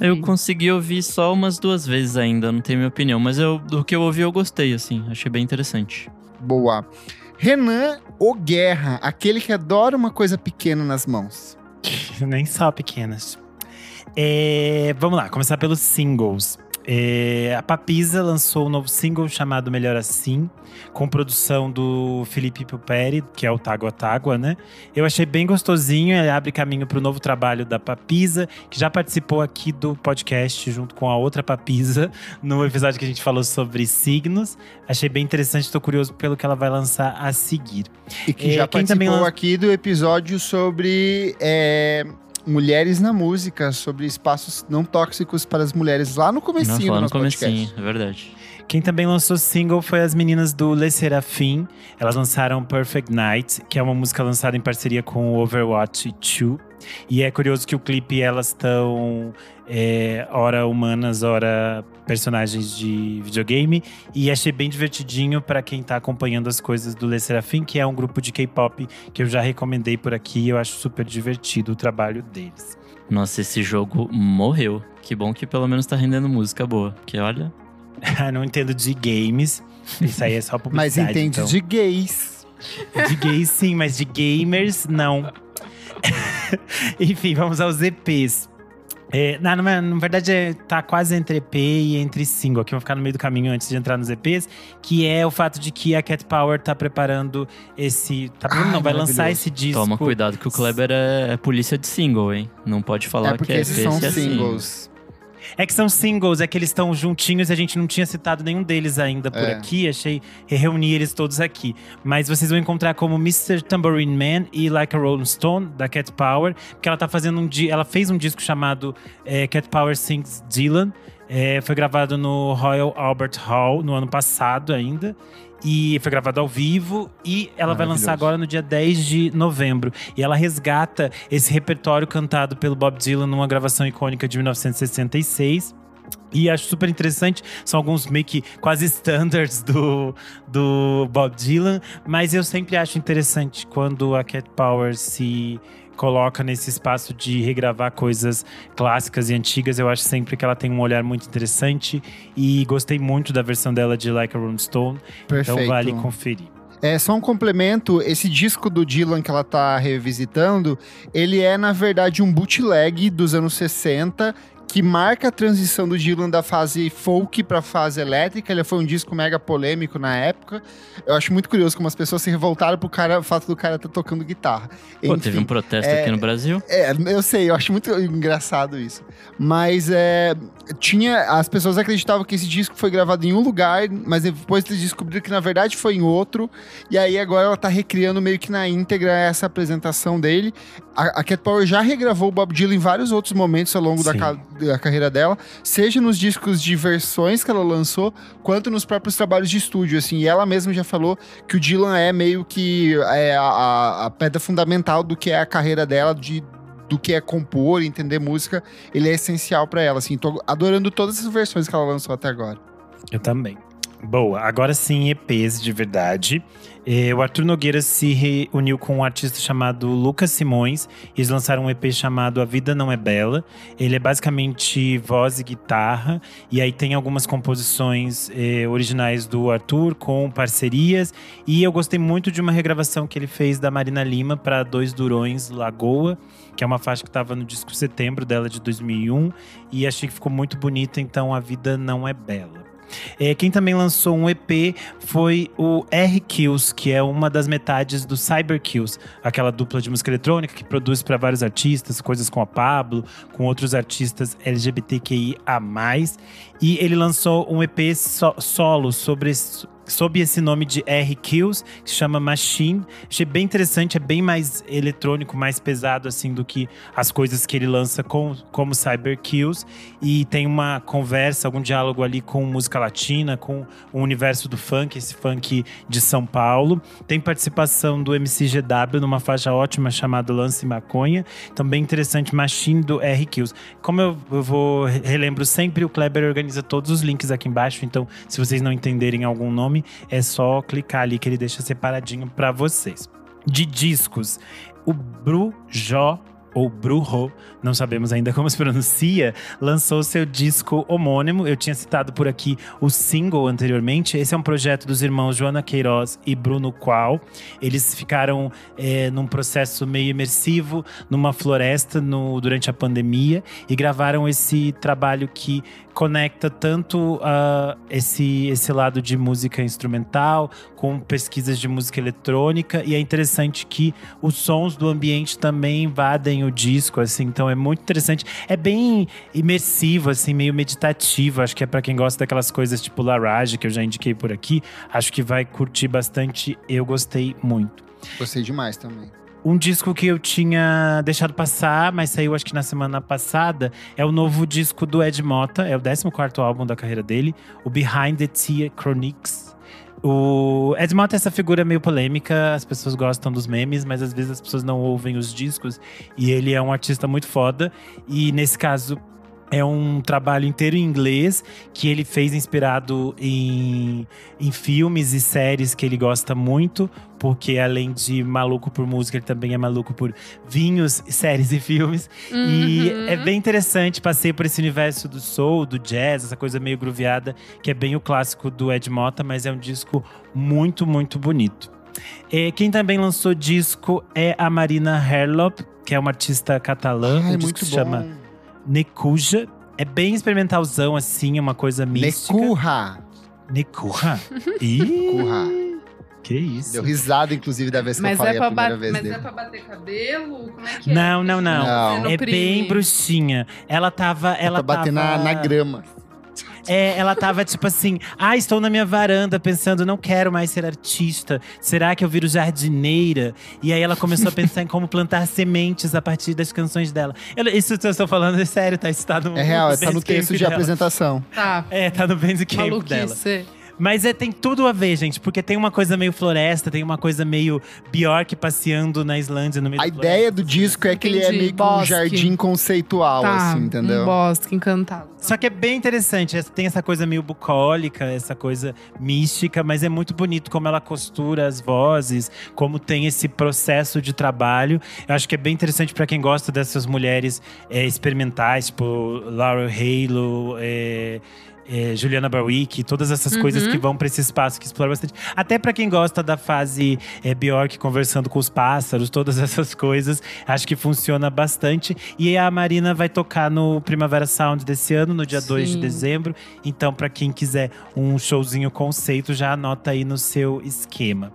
Eu consegui ouvir só umas duas vezes ainda, não tenho minha opinião. Mas eu, do que eu ouvi, eu gostei, assim. Achei bem interessante. Boa. Renan O Guerra, aquele que adora uma coisa pequena nas mãos. Nem só pequenas. É, vamos lá, começar pelos singles. É, a Papisa lançou um novo single chamado Melhor Assim, com produção do Felipe Puperi, que é o Tágua Tágua, né? Eu achei bem gostosinho, ele abre caminho para o novo trabalho da Papisa, que já participou aqui do podcast junto com a outra Papisa, no episódio que a gente falou sobre signos. Achei bem interessante, estou curioso pelo que ela vai lançar a seguir. E que É, já quem participou também aqui do episódio sobre é, mulheres na música, sobre espaços não tóxicos para as mulheres, lá no comecinho do lá no nosso comecinho, é verdade. Quem também lançou single foi as meninas do Le Serafim. Elas lançaram Perfect Night, que é uma música lançada em parceria com o Overwatch 2. E é curioso que o clipe elas estão é, ora humanas, ora personagens de videogame. E achei bem divertidinho para quem tá acompanhando as coisas do Le Serafim, que é um grupo de K-pop que eu já recomendei por aqui. Eu acho super divertido o trabalho deles. Nossa, esse jogo morreu. Que bom que pelo menos tá rendendo música boa. Porque olha, não entendo de games. Isso aí é só Mas publicidade. entende então. de gays. De gays, sim, mas de gamers, não. Enfim, vamos aos EPs. É, na, na, na verdade, é, tá quase entre EP e entre single. Aqui eu vou ficar no meio do caminho antes de entrar nos EPs, que é o fato de que a Cat Power tá preparando esse. Tá preparando, Ai, não, vai lançar esse disco. toma cuidado que o Kleber é, é polícia de single, hein? Não pode falar é porque que é esses esse são é single. É que são singles, é que eles estão juntinhos e a gente não tinha citado nenhum deles ainda por É. aqui. Achei reunir eles todos aqui. Mas vocês vão encontrar como Mr. Tambourine Man e Like a Rolling Stone, da Cat Power. Porque ela tá fazendo um Ela fez um disco chamado é, Cat Power Sings Dylan. É, foi gravado no Royal Albert Hall no ano passado ainda. E foi gravado ao vivo. E ela vai lançar agora no dia 10 de novembro. E ela resgata esse repertório cantado pelo Bob Dylan numa gravação icônica de 1966. E acho super interessante, são alguns meio que quase standards do, do Bob Dylan, mas eu sempre acho interessante quando a Cat Power se coloca nesse espaço de regravar coisas clássicas e antigas. Eu acho sempre que ela tem um olhar muito interessante e gostei muito da versão dela de Like a Rolling Stone, Perfeito. então vale conferir. É só um complemento, esse disco do Dylan que ela tá revisitando, ele é na verdade um bootleg dos anos 60 que marca a transição do Dylan da fase folk para fase elétrica. Ele foi um disco mega polêmico na época. Eu acho muito curioso como as pessoas se revoltaram pro cara, o fato do cara estar tocando guitarra. Pô, Enfim, teve um protesto é- aqui no Brasil. É, eu sei, eu acho muito engraçado isso. Mas é, tinha. As pessoas acreditavam que esse disco foi gravado em um lugar, mas depois eles descobriram que na verdade foi em outro. E aí agora ela tá recriando meio que na íntegra essa apresentação dele. A, a Cat Power já regravou o Bob Dylan em vários outros momentos ao longo da, ca- da carreira dela, seja nos discos de versões que ela lançou, quanto nos próprios trabalhos de estúdio. Assim, e ela mesma já falou que o Dylan é meio que é a, a- a pedra fundamental do que é a carreira dela, de, do que é compor, entender música. Ele é essencial pra ela. Assim, tô adorando todas as versões que ela lançou até agora. Eu também. Boa, agora sim, EPs de verdade. É, o Arthur Nogueira se reuniu com um artista chamado Lucas Simões. Eles lançaram um EP chamado A Vida Não É Bela. Ele é basicamente voz e guitarra. E aí tem algumas composições é, originais do Arthur com parcerias. E eu gostei muito de uma regravação que ele fez da Marina Lima para Dois Durões Lagoa, que é uma faixa que estava no disco Setembro dela de 2001. E achei que ficou muito bonita, então A Vida Não É Bela. É, quem também lançou um EP foi o R Kills, que é uma das metades do Cyber Kills, aquela dupla de música eletrônica que produz para vários artistas, coisas com a Pablo, com outros artistas LGBTQIA+. E ele lançou um EP so solo sobre sob esse nome de R Kills, que se chama Machine. Achei bem interessante, é bem mais eletrônico, mais pesado assim do que as coisas que ele lança com, como Cyber Kills. E tem uma conversa, algum diálogo ali com música latina, com o universo do funk, esse funk de São Paulo. Tem participação do MCGW numa faixa ótima chamada Lance Maconha. Também interessante, Machine do R Kills. Como eu, eu vou relembro sempre, o Kleber organiza todos os links aqui embaixo, então se vocês não entenderem algum nome, nome, é só clicar ali que ele deixa separadinho para vocês. De discos, o Brujó ou Brujo, não sabemos ainda como se pronuncia, lançou seu disco homônimo. Eu tinha citado por aqui o single anteriormente. Esse é um projeto dos irmãos Joana Queiroz e Bruno Qual. Eles ficaram é, num processo meio imersivo, numa floresta no, durante a pandemia e gravaram esse trabalho que conecta tanto uh, esse, esse lado de música instrumental com pesquisas de música eletrônica. E é interessante que os sons do ambiente também invadem o disco, assim. Então é muito interessante. É bem imersivo, assim, meio meditativo. Acho que é para quem gosta daquelas coisas tipo Larage, que eu já indiquei por aqui. Acho que vai curtir bastante. Eu gostei muito. Gostei demais também. Um disco que eu tinha deixado passar, mas saiu acho que na semana passada, é o novo disco do Ed Mota, é o 14 álbum da carreira dele, o Behind the Tea Chronics. O Ed é essa figura meio polêmica, as pessoas gostam dos memes, mas às vezes as pessoas não ouvem os discos. E ele é um artista muito foda. E nesse caso, é um trabalho inteiro em inglês que ele fez inspirado em, em filmes e séries que ele gosta muito, porque além de maluco por música, ele também é maluco por vinhos, séries e filmes. Uhum. E é bem interessante, passei por esse universo do soul, do jazz, essa coisa meio grooveada, que é bem o clássico do Ed Mota, mas é um disco muito, muito bonito. É, quem também lançou disco é a Marina Herlop, que é uma artista catalã. Ai, o muito se bom. chama Nekuja. É bem experimentalzão, assim, é uma coisa mística. Necurra. Necurra? Ih, Necurra. que isso. Deu risada, inclusive, da vez que eu Mas, falei é pra, a primeira vez mas dele. é pra bater cabelo? Como é que é? Não, não, não. Não. Não É bem bruxinha. Ela tava. Ela pra bater tava... na, na grama. É, ela tava tipo assim: ah, estou na minha varanda pensando, não quero mais ser artista. Será que eu viro jardineira? E aí ela começou a pensar em como plantar sementes a partir das canções dela. Eu- isso que eu estou falando é sério, tá? Isso tá no. É real, tá no texto de dela. apresentação. Tá. É, tá no Bandcamp dela. Mas é, tem tudo a ver, gente, porque tem uma coisa meio floresta, tem uma coisa meio Bjork passeando na Islândia no meio A da floresta. ideia do disco é que ele é Entendi, meio que um jardim conceitual, Tá, assim, um entendeu? bosque encantado. Só que é bem interessante, essa- tem essa coisa meio bucólica, essa coisa mística, mas é muito bonito como ela costura as vozes, como tem esse processo de trabalho. Eu acho que é bem interessante para quem gosta dessas mulheres é, experimentais, tipo Laura Halo, é, é, Juliana Barwick, todas essas coisas que vão para esse espaço que explora bastante. Até para quem gosta da fase é, Bjork conversando com os pássaros, todas essas coisas, acho que funciona bastante. E a Marina vai tocar no Primavera Sound desse ano, no dia 2 de dezembro. Então, para quem quiser um showzinho conceito, já anota aí no seu esquema.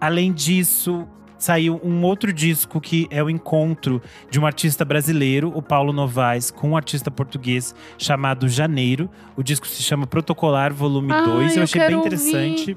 Além disso, saiu um outro disco que é o encontro de um artista brasileiro, o Paulo Novaes, com um artista português chamado Janeiro. O disco se chama Protocolar Volume Ai, 2. Eu achei bem interessante.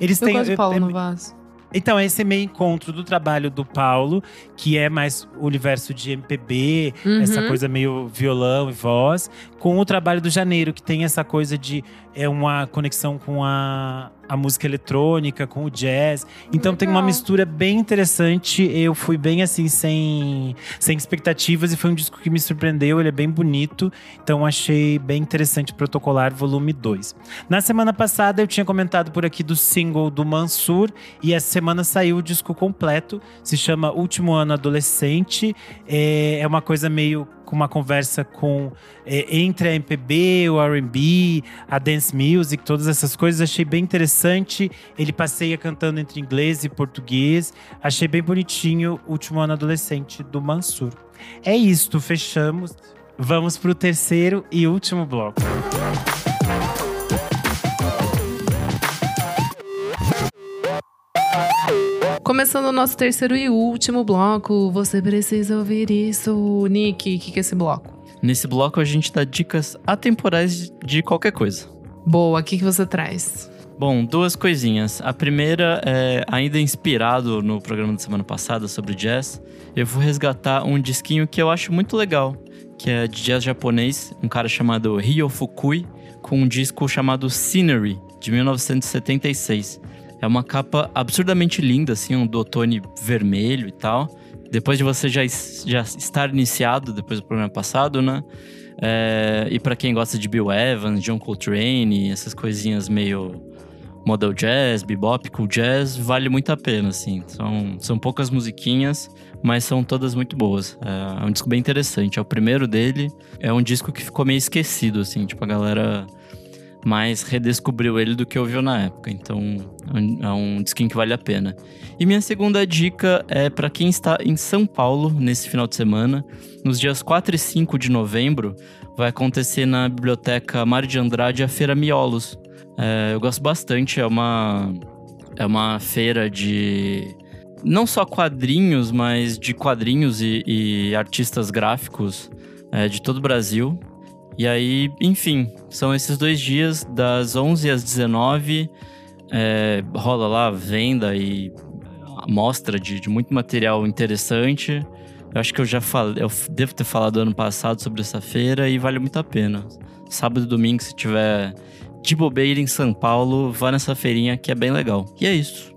Eles Eu têm gosto de Paulo é- Novaes. então, esse é meio encontro do trabalho do Paulo, que é mais o universo de MPB, Uhum. essa coisa meio violão e voz, com o trabalho do Janeiro, que tem essa coisa de é uma conexão com a a música eletrônica com o jazz. Então Legal. tem uma mistura bem interessante. Eu fui bem assim, sem, sem expectativas, e foi um disco que me surpreendeu. Ele é bem bonito. Então achei bem interessante Protocolar Volume 2. Na semana passada eu tinha comentado por aqui do single do Mansur, e essa semana saiu o disco completo. Se chama Último Ano Adolescente. É, é uma coisa meio com uma conversa com é, entre a MPB, o R&B, a dance music, todas essas coisas. Achei bem interessante. Ele passeia cantando entre inglês e português. Achei bem bonitinho o último ano adolescente do Mansur. É isto, fechamos. Vamos pro terceiro e último bloco. Começando o nosso terceiro e último bloco, você precisa ouvir isso. Nick, o que, que é esse bloco? Nesse bloco a gente dá dicas atemporais de qualquer coisa. Boa, o que, que você traz? Bom, duas coisinhas. A primeira é ainda inspirado no programa da semana passada sobre jazz. Eu vou resgatar um disquinho que eu acho muito legal, que é de jazz japonês, um cara chamado Ryo Fukui, com um disco chamado Scenery, de 1976. É uma capa absurdamente linda, assim, um dotone vermelho e tal. Depois de você já, já estar iniciado, depois do programa passado, né? É, e para quem gosta de Bill Evans, John Coltrane, essas coisinhas meio model jazz, bebop, cool jazz, vale muito a pena, assim. São, são poucas musiquinhas, mas são todas muito boas. É, é um disco bem interessante. É o primeiro dele. É um disco que ficou meio esquecido, assim. Tipo, a galera mais redescobriu ele do que ouviu na época. Então, é um, é um disquinho que vale a pena. E minha segunda dica é para quem está em São Paulo nesse final de semana. Nos dias 4 e 5 de novembro, vai acontecer na Biblioteca Mário de Andrade a Feira Miolos. É, eu gosto bastante, é uma, é uma feira de não só quadrinhos, mas de quadrinhos e, e artistas gráficos é, de todo o Brasil. E aí, enfim, são esses dois dias, das 11 às 19, é, rola lá venda e mostra de, de muito material interessante. Eu acho que eu já falei, eu devo ter falado ano passado sobre essa feira e vale muito a pena. Sábado e domingo, se tiver de bobeira em São Paulo, vá nessa feirinha que é bem legal. E é isso.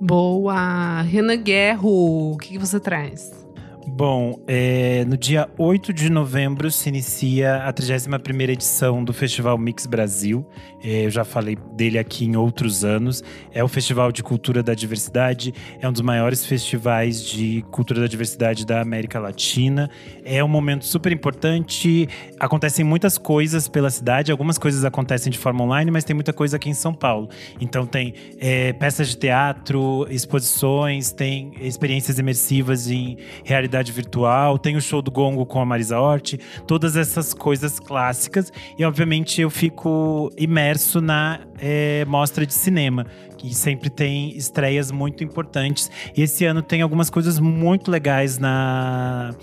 Boa! Renan Guerro, o que, que você traz? Bom, é, no dia 8 de novembro se inicia a 31ª edição do Festival Mix Brasil. É, eu já falei dele aqui em outros anos. É o Festival de Cultura da Diversidade, é um dos maiores festivais de cultura da diversidade da América Latina. É um momento super importante. Acontecem muitas coisas pela cidade, algumas coisas acontecem de forma online, mas tem muita coisa aqui em São Paulo. Então tem é, peças de teatro, exposições, tem experiências imersivas em realidade virtual, tem o show do Gongo com a Marisa Hort, todas essas coisas clássicas. E obviamente eu fico imerso na é, mostra de cinema, que sempre tem estreias muito importantes. E esse ano tem algumas coisas muito legais na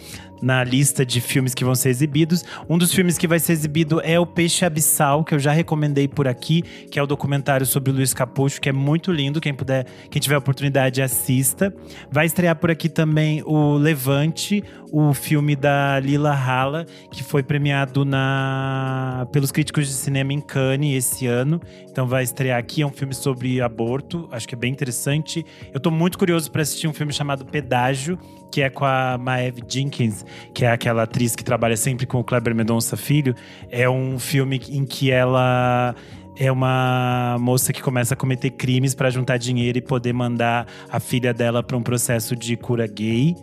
na lista de filmes que vão ser exibidos. Um dos filmes que vai ser exibido é O Peixe Abissal, que eu já recomendei por aqui, que é o documentário sobre o Luiz Capucho, que é muito lindo. Quem puder, quem tiver oportunidade, assista. Vai estrear por aqui também o Levante, o filme da Lila Hala, que foi premiado na pelos críticos de cinema em Cannes esse ano. Então vai estrear aqui, é um filme sobre aborto, acho que é bem interessante. Eu tô muito curioso para assistir um filme chamado Pedágio, que é com a Maeve Jenkins, que é aquela atriz que trabalha sempre com o Kleber Mendonça Filho. É um filme em que ela é uma moça que começa a cometer crimes para juntar dinheiro e poder mandar a filha dela para um processo de cura gay.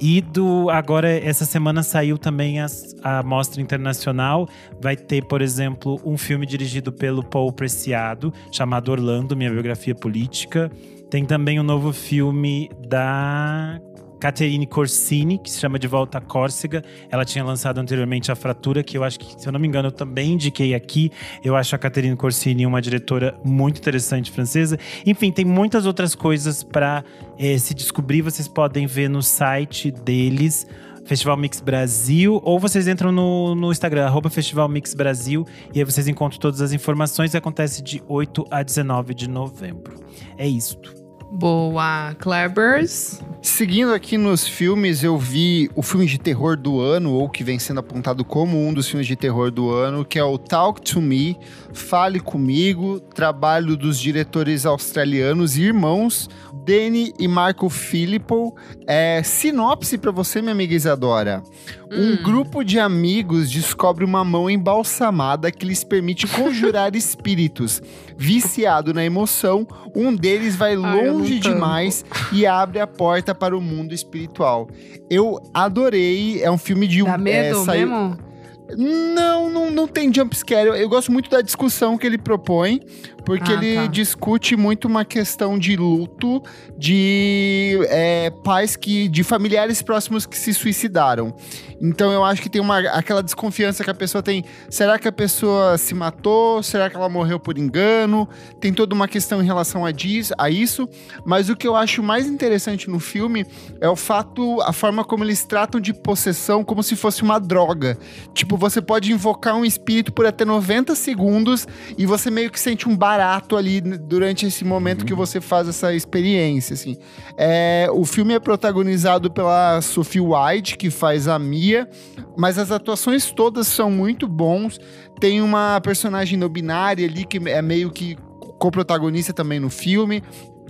E do agora essa semana saiu também as, a mostra internacional. Vai ter, por exemplo, um filme dirigido pelo Paul Preciado chamado Orlando, minha biografia política. Tem também um novo filme da Caterine Corsini, que se chama De Volta a Córcega. Ela tinha lançado anteriormente A Fratura, que eu acho que, se eu não me engano, eu também indiquei aqui. Eu acho a Caterine Corsini uma diretora muito interessante francesa. Enfim, tem muitas outras coisas para eh, se descobrir. Vocês podem ver no site deles. Festival Mix Brasil, ou vocês entram no, no Instagram, arroba Festival Mix Brasil, e aí vocês encontram todas as informações. Acontece de 8 a 19 de novembro. É isto. Boa, Klebers. Seguindo aqui nos filmes, eu vi o filme de terror do ano, ou que vem sendo apontado como um dos filmes de terror do ano, que é o Talk to Me, Fale Comigo, trabalho dos diretores australianos e irmãos Danny e Marco Filippo. É, sinopse para você, minha amiga Isadora. Um Hum. grupo de amigos descobre uma mão embalsamada que lhes permite conjurar espíritos. Viciado na emoção, um deles vai Ai, longe demais e abre a porta para o mundo espiritual. Eu adorei, é um filme de um. Dá medo é, saiu- mesmo? Não, não, não tem jumpscare. Eu, eu gosto muito da discussão que ele propõe, porque Ah, ele tá. discute muito uma questão de luto de é, pais que. de familiares próximos que se suicidaram. Então eu acho que tem uma, aquela desconfiança que a pessoa tem. Será que a pessoa se matou? Será que ela morreu por engano? Tem toda uma questão em relação a, diz, a isso. Mas o que eu acho mais interessante no filme é o fato, a forma como eles tratam de possessão como se fosse uma droga. Tipo, você pode invocar um espírito por até 90 segundos e você meio que sente um barato ali durante esse momento que você faz essa experiência, assim. É, o filme é protagonizado pela Sophie White, que faz a Mia, mas as atuações todas são muito bons. Tem uma personagem não binária ali que é meio que co-protagonista também no filme.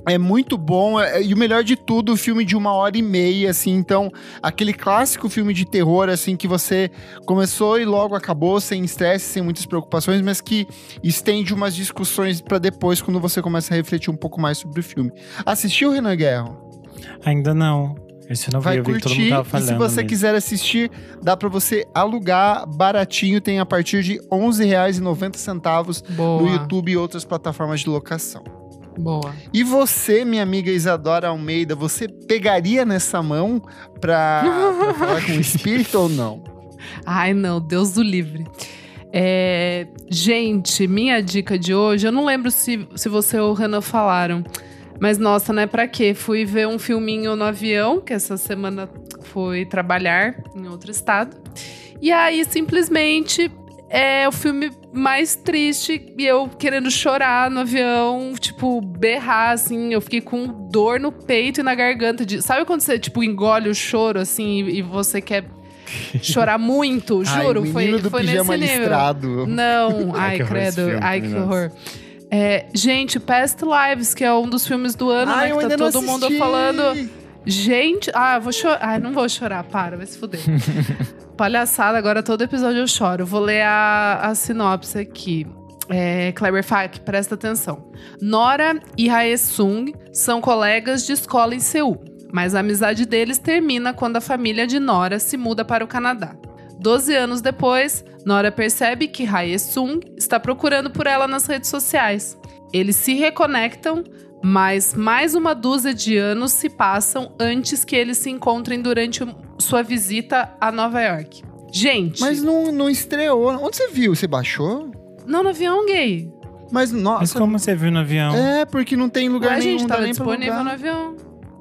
É muito bom, é- e o melhor de tudo, o filme de uma hora e meia, assim, então, aquele clássico filme de terror, assim, que você começou e logo acabou, sem estresse, sem muitas preocupações, mas que estende umas discussões pra depois, quando você começa a refletir um pouco mais sobre o filme. Assistiu, Renan Guerra? Ainda não. Esse não vi, Vai eu vi que todo mundo curtir, e se você mesmo. quiser assistir, dá pra você alugar baratinho, tem a partir de R$ 11,90 Boa. no YouTube e outras plataformas de locação. Boa. E você, minha amiga Isadora Almeida, você pegaria nessa mão pra, pra falar com o espírito ou não? Ai, não, Deus do livre. É, gente, minha dica de hoje, eu não lembro se, se você ou o Renan falaram, mas nossa, né? Pra quê? Fui ver um filminho no avião, que essa semana fui trabalhar em outro estado. E aí, simplesmente, é o filme mais triste e eu querendo chorar no avião, tipo, berrar, assim. Eu fiquei com dor no peito e na garganta. De, sabe quando você, tipo, engole o choro, assim, e, e você quer chorar muito? Juro, Ai, foi, do foi nesse pijama nível. listrado. Não, Ai, ai, credo. filme, ai, que nossa. horror. É, gente, Past Lives, que é um dos filmes do ano, Ai, né? Que tá todo mundo falando. Gente, ah, vou chorar. Ai, não vou chorar, para, vai se fuder. Palhaçada, agora todo episódio eu choro. Vou ler a, a sinopse aqui. É, Kleber Fak, presta atenção. Nora e Hae-sung são colegas de escola em Seul, mas a amizade deles termina quando a família de Nora se muda para o Canadá. Doze anos depois, Nora percebe que Hae-sung está procurando por ela nas redes sociais. Eles se reconectam, mas mais uma dúzia de anos se passam antes que eles se encontrem durante sua visita a Nova York. Gente, Mas não, não estreou. Onde você viu? Você baixou? não no avião gay. Mas, Mas nossa. como você viu no avião? É, porque não tem lugar Ué, nenhum. gente, tava disponível no avião.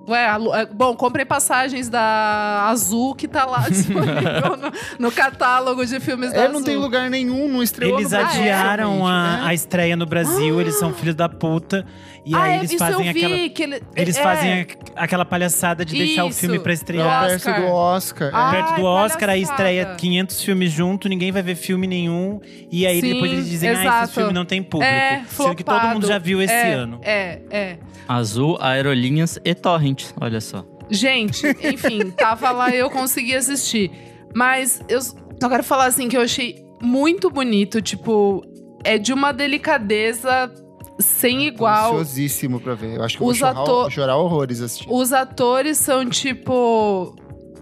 Ué, é, bom, comprei passagens da Azul, que tá lá disponível no, no catálogo de filmes da É, Azul. não tem lugar nenhum, não estreou Eles adiaram gente. a, É. a estreia no Brasil, eles são filhos da puta. E ah, aí é, eles isso fazem eu vi, aquela. que ele, Eles é, fazem a- aquela palhaçada de deixar o Isso. filme pra É estrear. perto Oscar. do Oscar. Ah, é. Perto do Oscar, aí estreia 500 filmes junto, ninguém vai ver filme nenhum. E aí Sim, depois eles dizem, ah, exato. esse filme não tem público. É, Sendo que todo mundo já viu esse É, ano. É, é. Azul, Aerolinhas e Torrent. Olha só. Gente, enfim, tava lá e eu consegui assistir. Mas eu só quero falar assim que eu achei muito bonito, tipo, é de uma delicadeza sem igual. Ansiosíssimo pra ver. Eu acho que eu Os vou chorar, chorar horrores assistindo. Os atores são, tipo,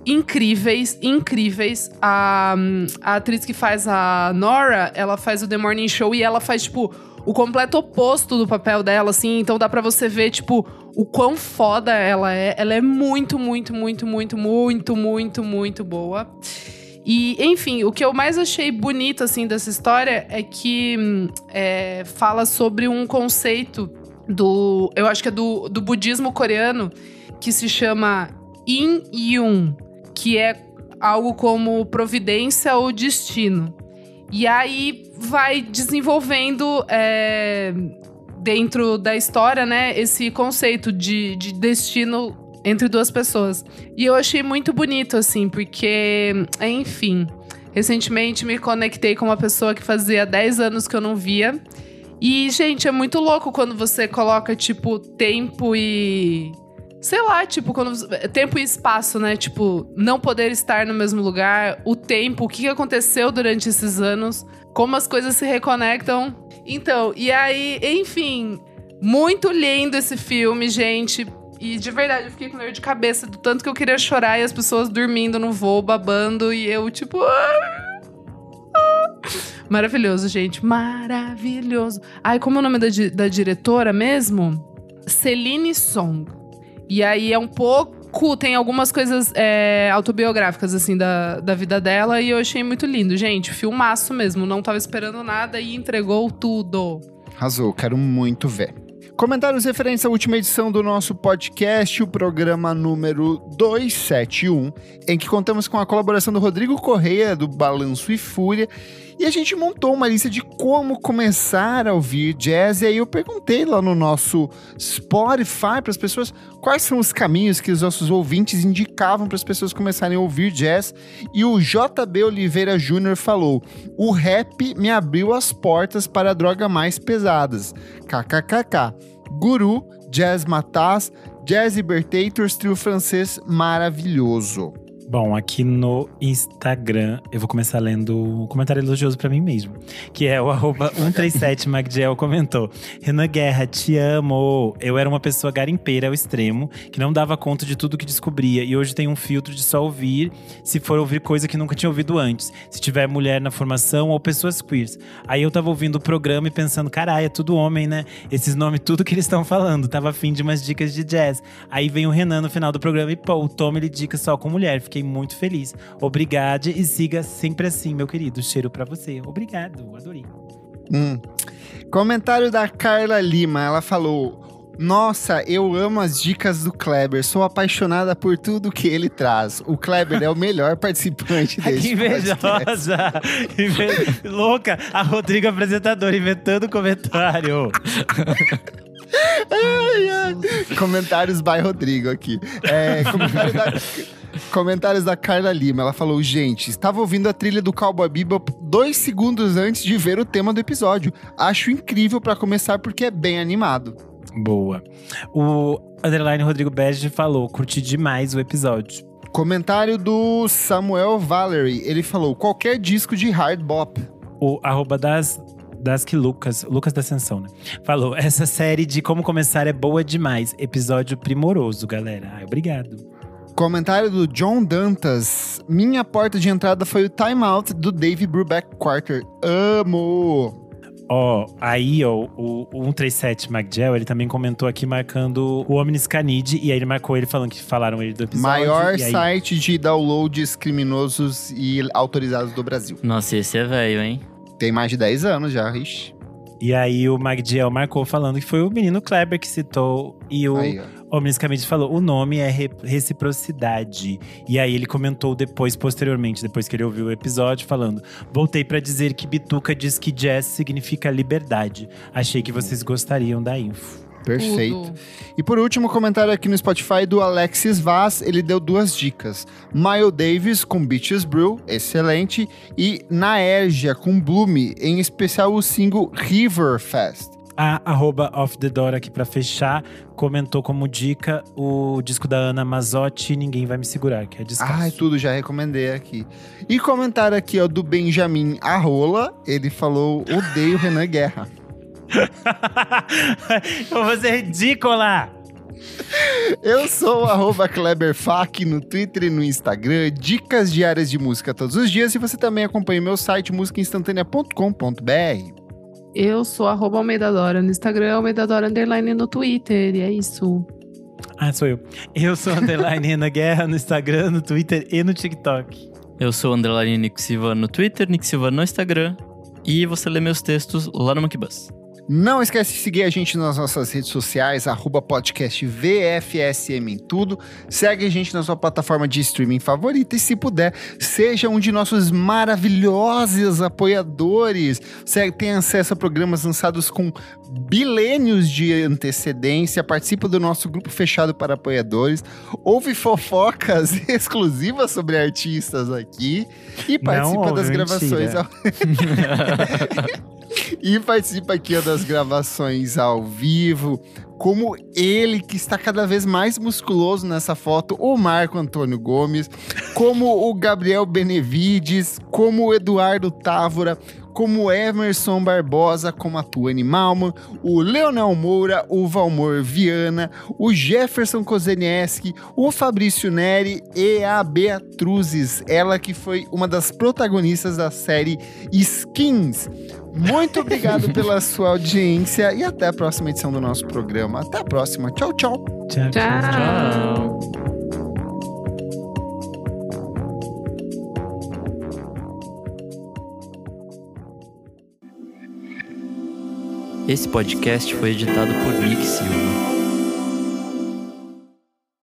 incríveis, incríveis. A, a atriz que faz a Nora, ela faz o The Morning Show e ela faz, tipo, o completo oposto do papel dela, assim. Então dá pra você ver, tipo, o quão foda ela é. Ela é muito, muito, muito, muito, muito, muito, muito boa. E, enfim, o que eu mais achei bonito, assim, dessa história é que hum, é, fala sobre um conceito do. Eu acho que é do, do budismo coreano, que se chama Yin Yun, que é algo como providência ou destino. E aí vai desenvolvendo é, dentro da história, né, esse conceito de, de destino entre duas pessoas. E eu achei muito bonito, assim, porque, enfim, recentemente me conectei com uma pessoa que fazia 10 anos que eu não via. E, gente, é muito louco quando você coloca, tipo, tempo e. Sei lá, tipo, quando. Tempo e espaço, né? Tipo, não poder estar no mesmo lugar, o tempo, o que aconteceu durante esses anos, como as coisas se reconectam. Então, e aí, enfim, muito lindo esse filme, gente. E de verdade, eu fiquei com dor de cabeça do tanto que eu queria chorar e as pessoas dormindo no voo, babando, e eu, tipo. ah, ah. Maravilhoso, gente. Maravilhoso. Ai, como é o nome da, da diretora mesmo? Celine Song. E aí é um pouco. Tem algumas coisas é, autobiográficas, assim, da, da vida dela, e eu achei muito lindo. Gente, filmaço mesmo. Não tava esperando nada e entregou tudo. Arrasou, quero muito ver. Comentários referentes à última edição do nosso podcast, o programa número 271, em que contamos com a colaboração do Rodrigo Correia, do Balanço e Fúria, e a gente montou uma lista de como começar a ouvir jazz, e aí eu perguntei lá no nosso Spotify para as pessoas quais são os caminhos que os nossos ouvintes indicavam para as pessoas começarem a ouvir jazz, e o JB Oliveira Júnior falou: o rap me abriu as portas para drogas mais pesadas. KKKK. Guru, Jazz Mataz, Jazz Libertators, trio francês maravilhoso. Bom, aqui no Instagram, eu vou começar lendo um comentário elogioso pra mim mesmo. Que é o arroba 137magdiel comentou. Renan Guerra, te amo. Eu era uma pessoa garimpeira ao extremo, que não dava conta de tudo que descobria. E hoje tem um filtro de só ouvir, se for ouvir coisa que nunca tinha ouvido antes. Se tiver mulher na formação ou pessoas queers. Aí eu tava ouvindo o programa e pensando, caralho, é tudo homem, né? Esses nomes, tudo que eles estão falando. Tava afim de umas dicas de jazz. Aí vem o Renan no final do programa e, pô, o Tom ele dica só com mulher. Fiquei muito feliz. Obrigado e siga sempre assim, meu querido. Cheiro pra você. Obrigado, adorei. Hum. Comentário da Carla Lima, ela falou. Nossa, eu amo as dicas do Kleber. Sou apaixonada por tudo que ele traz. O Kleber é o melhor participante desse que invejosa! Inve- Louca! A Rodrigo apresentadora inventando comentário. Ai, ai. Comentários by Rodrigo aqui. É, comentário da- Comentários da Carla Lima. Ela falou: Gente, estava ouvindo a trilha do Cowboy Bebop dois segundos antes de ver o tema do episódio. Acho incrível pra começar porque é bem animado. Boa. O Underline Rodrigo Bege falou: curti demais o episódio. Comentário do Samuel Valery. Ele falou: Qualquer disco de hard bop. O arroba das. Das que Lucas, Lucas da Ascensão, né? Falou: essa série de como começar é boa demais. Episódio primoroso, galera. Ai, obrigado. Comentário do John Dantas. Minha porta de entrada foi o Time Out do Dave Brubeck Quarter. Amo! Ó, aí, ó, o, o 137 McGel, ele também comentou aqui marcando o Omnis Canid, e aí ele marcou ele falando que falaram ele do episódio. Maior e aí, site de downloads criminosos e autorizados do Brasil. Nossa, esse é velho, hein? Tem mais de 10 anos já, ixi. E aí o Magdiel marcou falando que foi o menino Kleber que citou. E o Aí, ó. Omnis Canid falou: o nome é re- reciprocidade. E aí ele comentou depois, posteriormente, depois que ele ouviu o episódio, falando: Voltei pra dizer que Bituca diz que jazz significa liberdade. Achei que vocês gostariam da info. Perfeito. Tudo. E por último, comentário aqui no Spotify do Alexis Vaz. Ele deu duas dicas. Miles Davis com Beaches Brew, excelente. E Naergia com Bloom, em especial o single River Fest. A arroba Off The Door aqui pra fechar, comentou como dica o disco da Ana Mazotti, Ninguém Vai Me Segurar, que é descasso. Ai, tudo já recomendei aqui. E comentário aqui, ó, do Benjamin Arrola. Ele falou: odeio Renan Guerra. Eu vou ser ridícula! Eu sou o arroba KleberFac no Twitter e no Instagram. Dicas diárias de música todos os dias. E você também acompanha meu site musicainstantanea.com.br. Eu sou arroba Almeida Dora no Instagram, Almeida Dora Underline no Twitter. E é isso. Ah, sou eu. Eu sou Underline Renan Guerra no Instagram, no Twitter e no TikTok. Eu sou o Underline Nick Silva no Twitter, Nick Silva no Instagram. E você lê meus textos lá no Monkey Bus. Não esquece de seguir a gente nas nossas redes sociais, arroba podcast VFSM em tudo. Segue a gente na sua plataforma de streaming favorita e, se puder, seja um de nossos maravilhosos apoiadores. Você tem acesso a programas lançados com bilênios de antecedência, participa do nosso grupo fechado para apoiadores, ouve fofocas exclusivas sobre artistas aqui e participa ouve, das gravações. Ao... e participa aqui das gravações ao vivo. Como ele, que está cada vez mais musculoso nessa foto, o Marco Antônio Gomes, como o Gabriel Benevides, como o Eduardo Távora, como o Emerson Barbosa, como a Tuane Malman, o Leonel Moura, o Valmor Viana, o Jefferson Kozenieski, o Fabrício Neri e a Beatruzes, ela que foi uma das protagonistas da série Skins. Muito obrigado pela sua audiência e até a próxima edição do nosso programa. Até a próxima. Tchau, tchau. Tchau, Tchau. Tchau. Esse podcast foi editado por Nick Silva.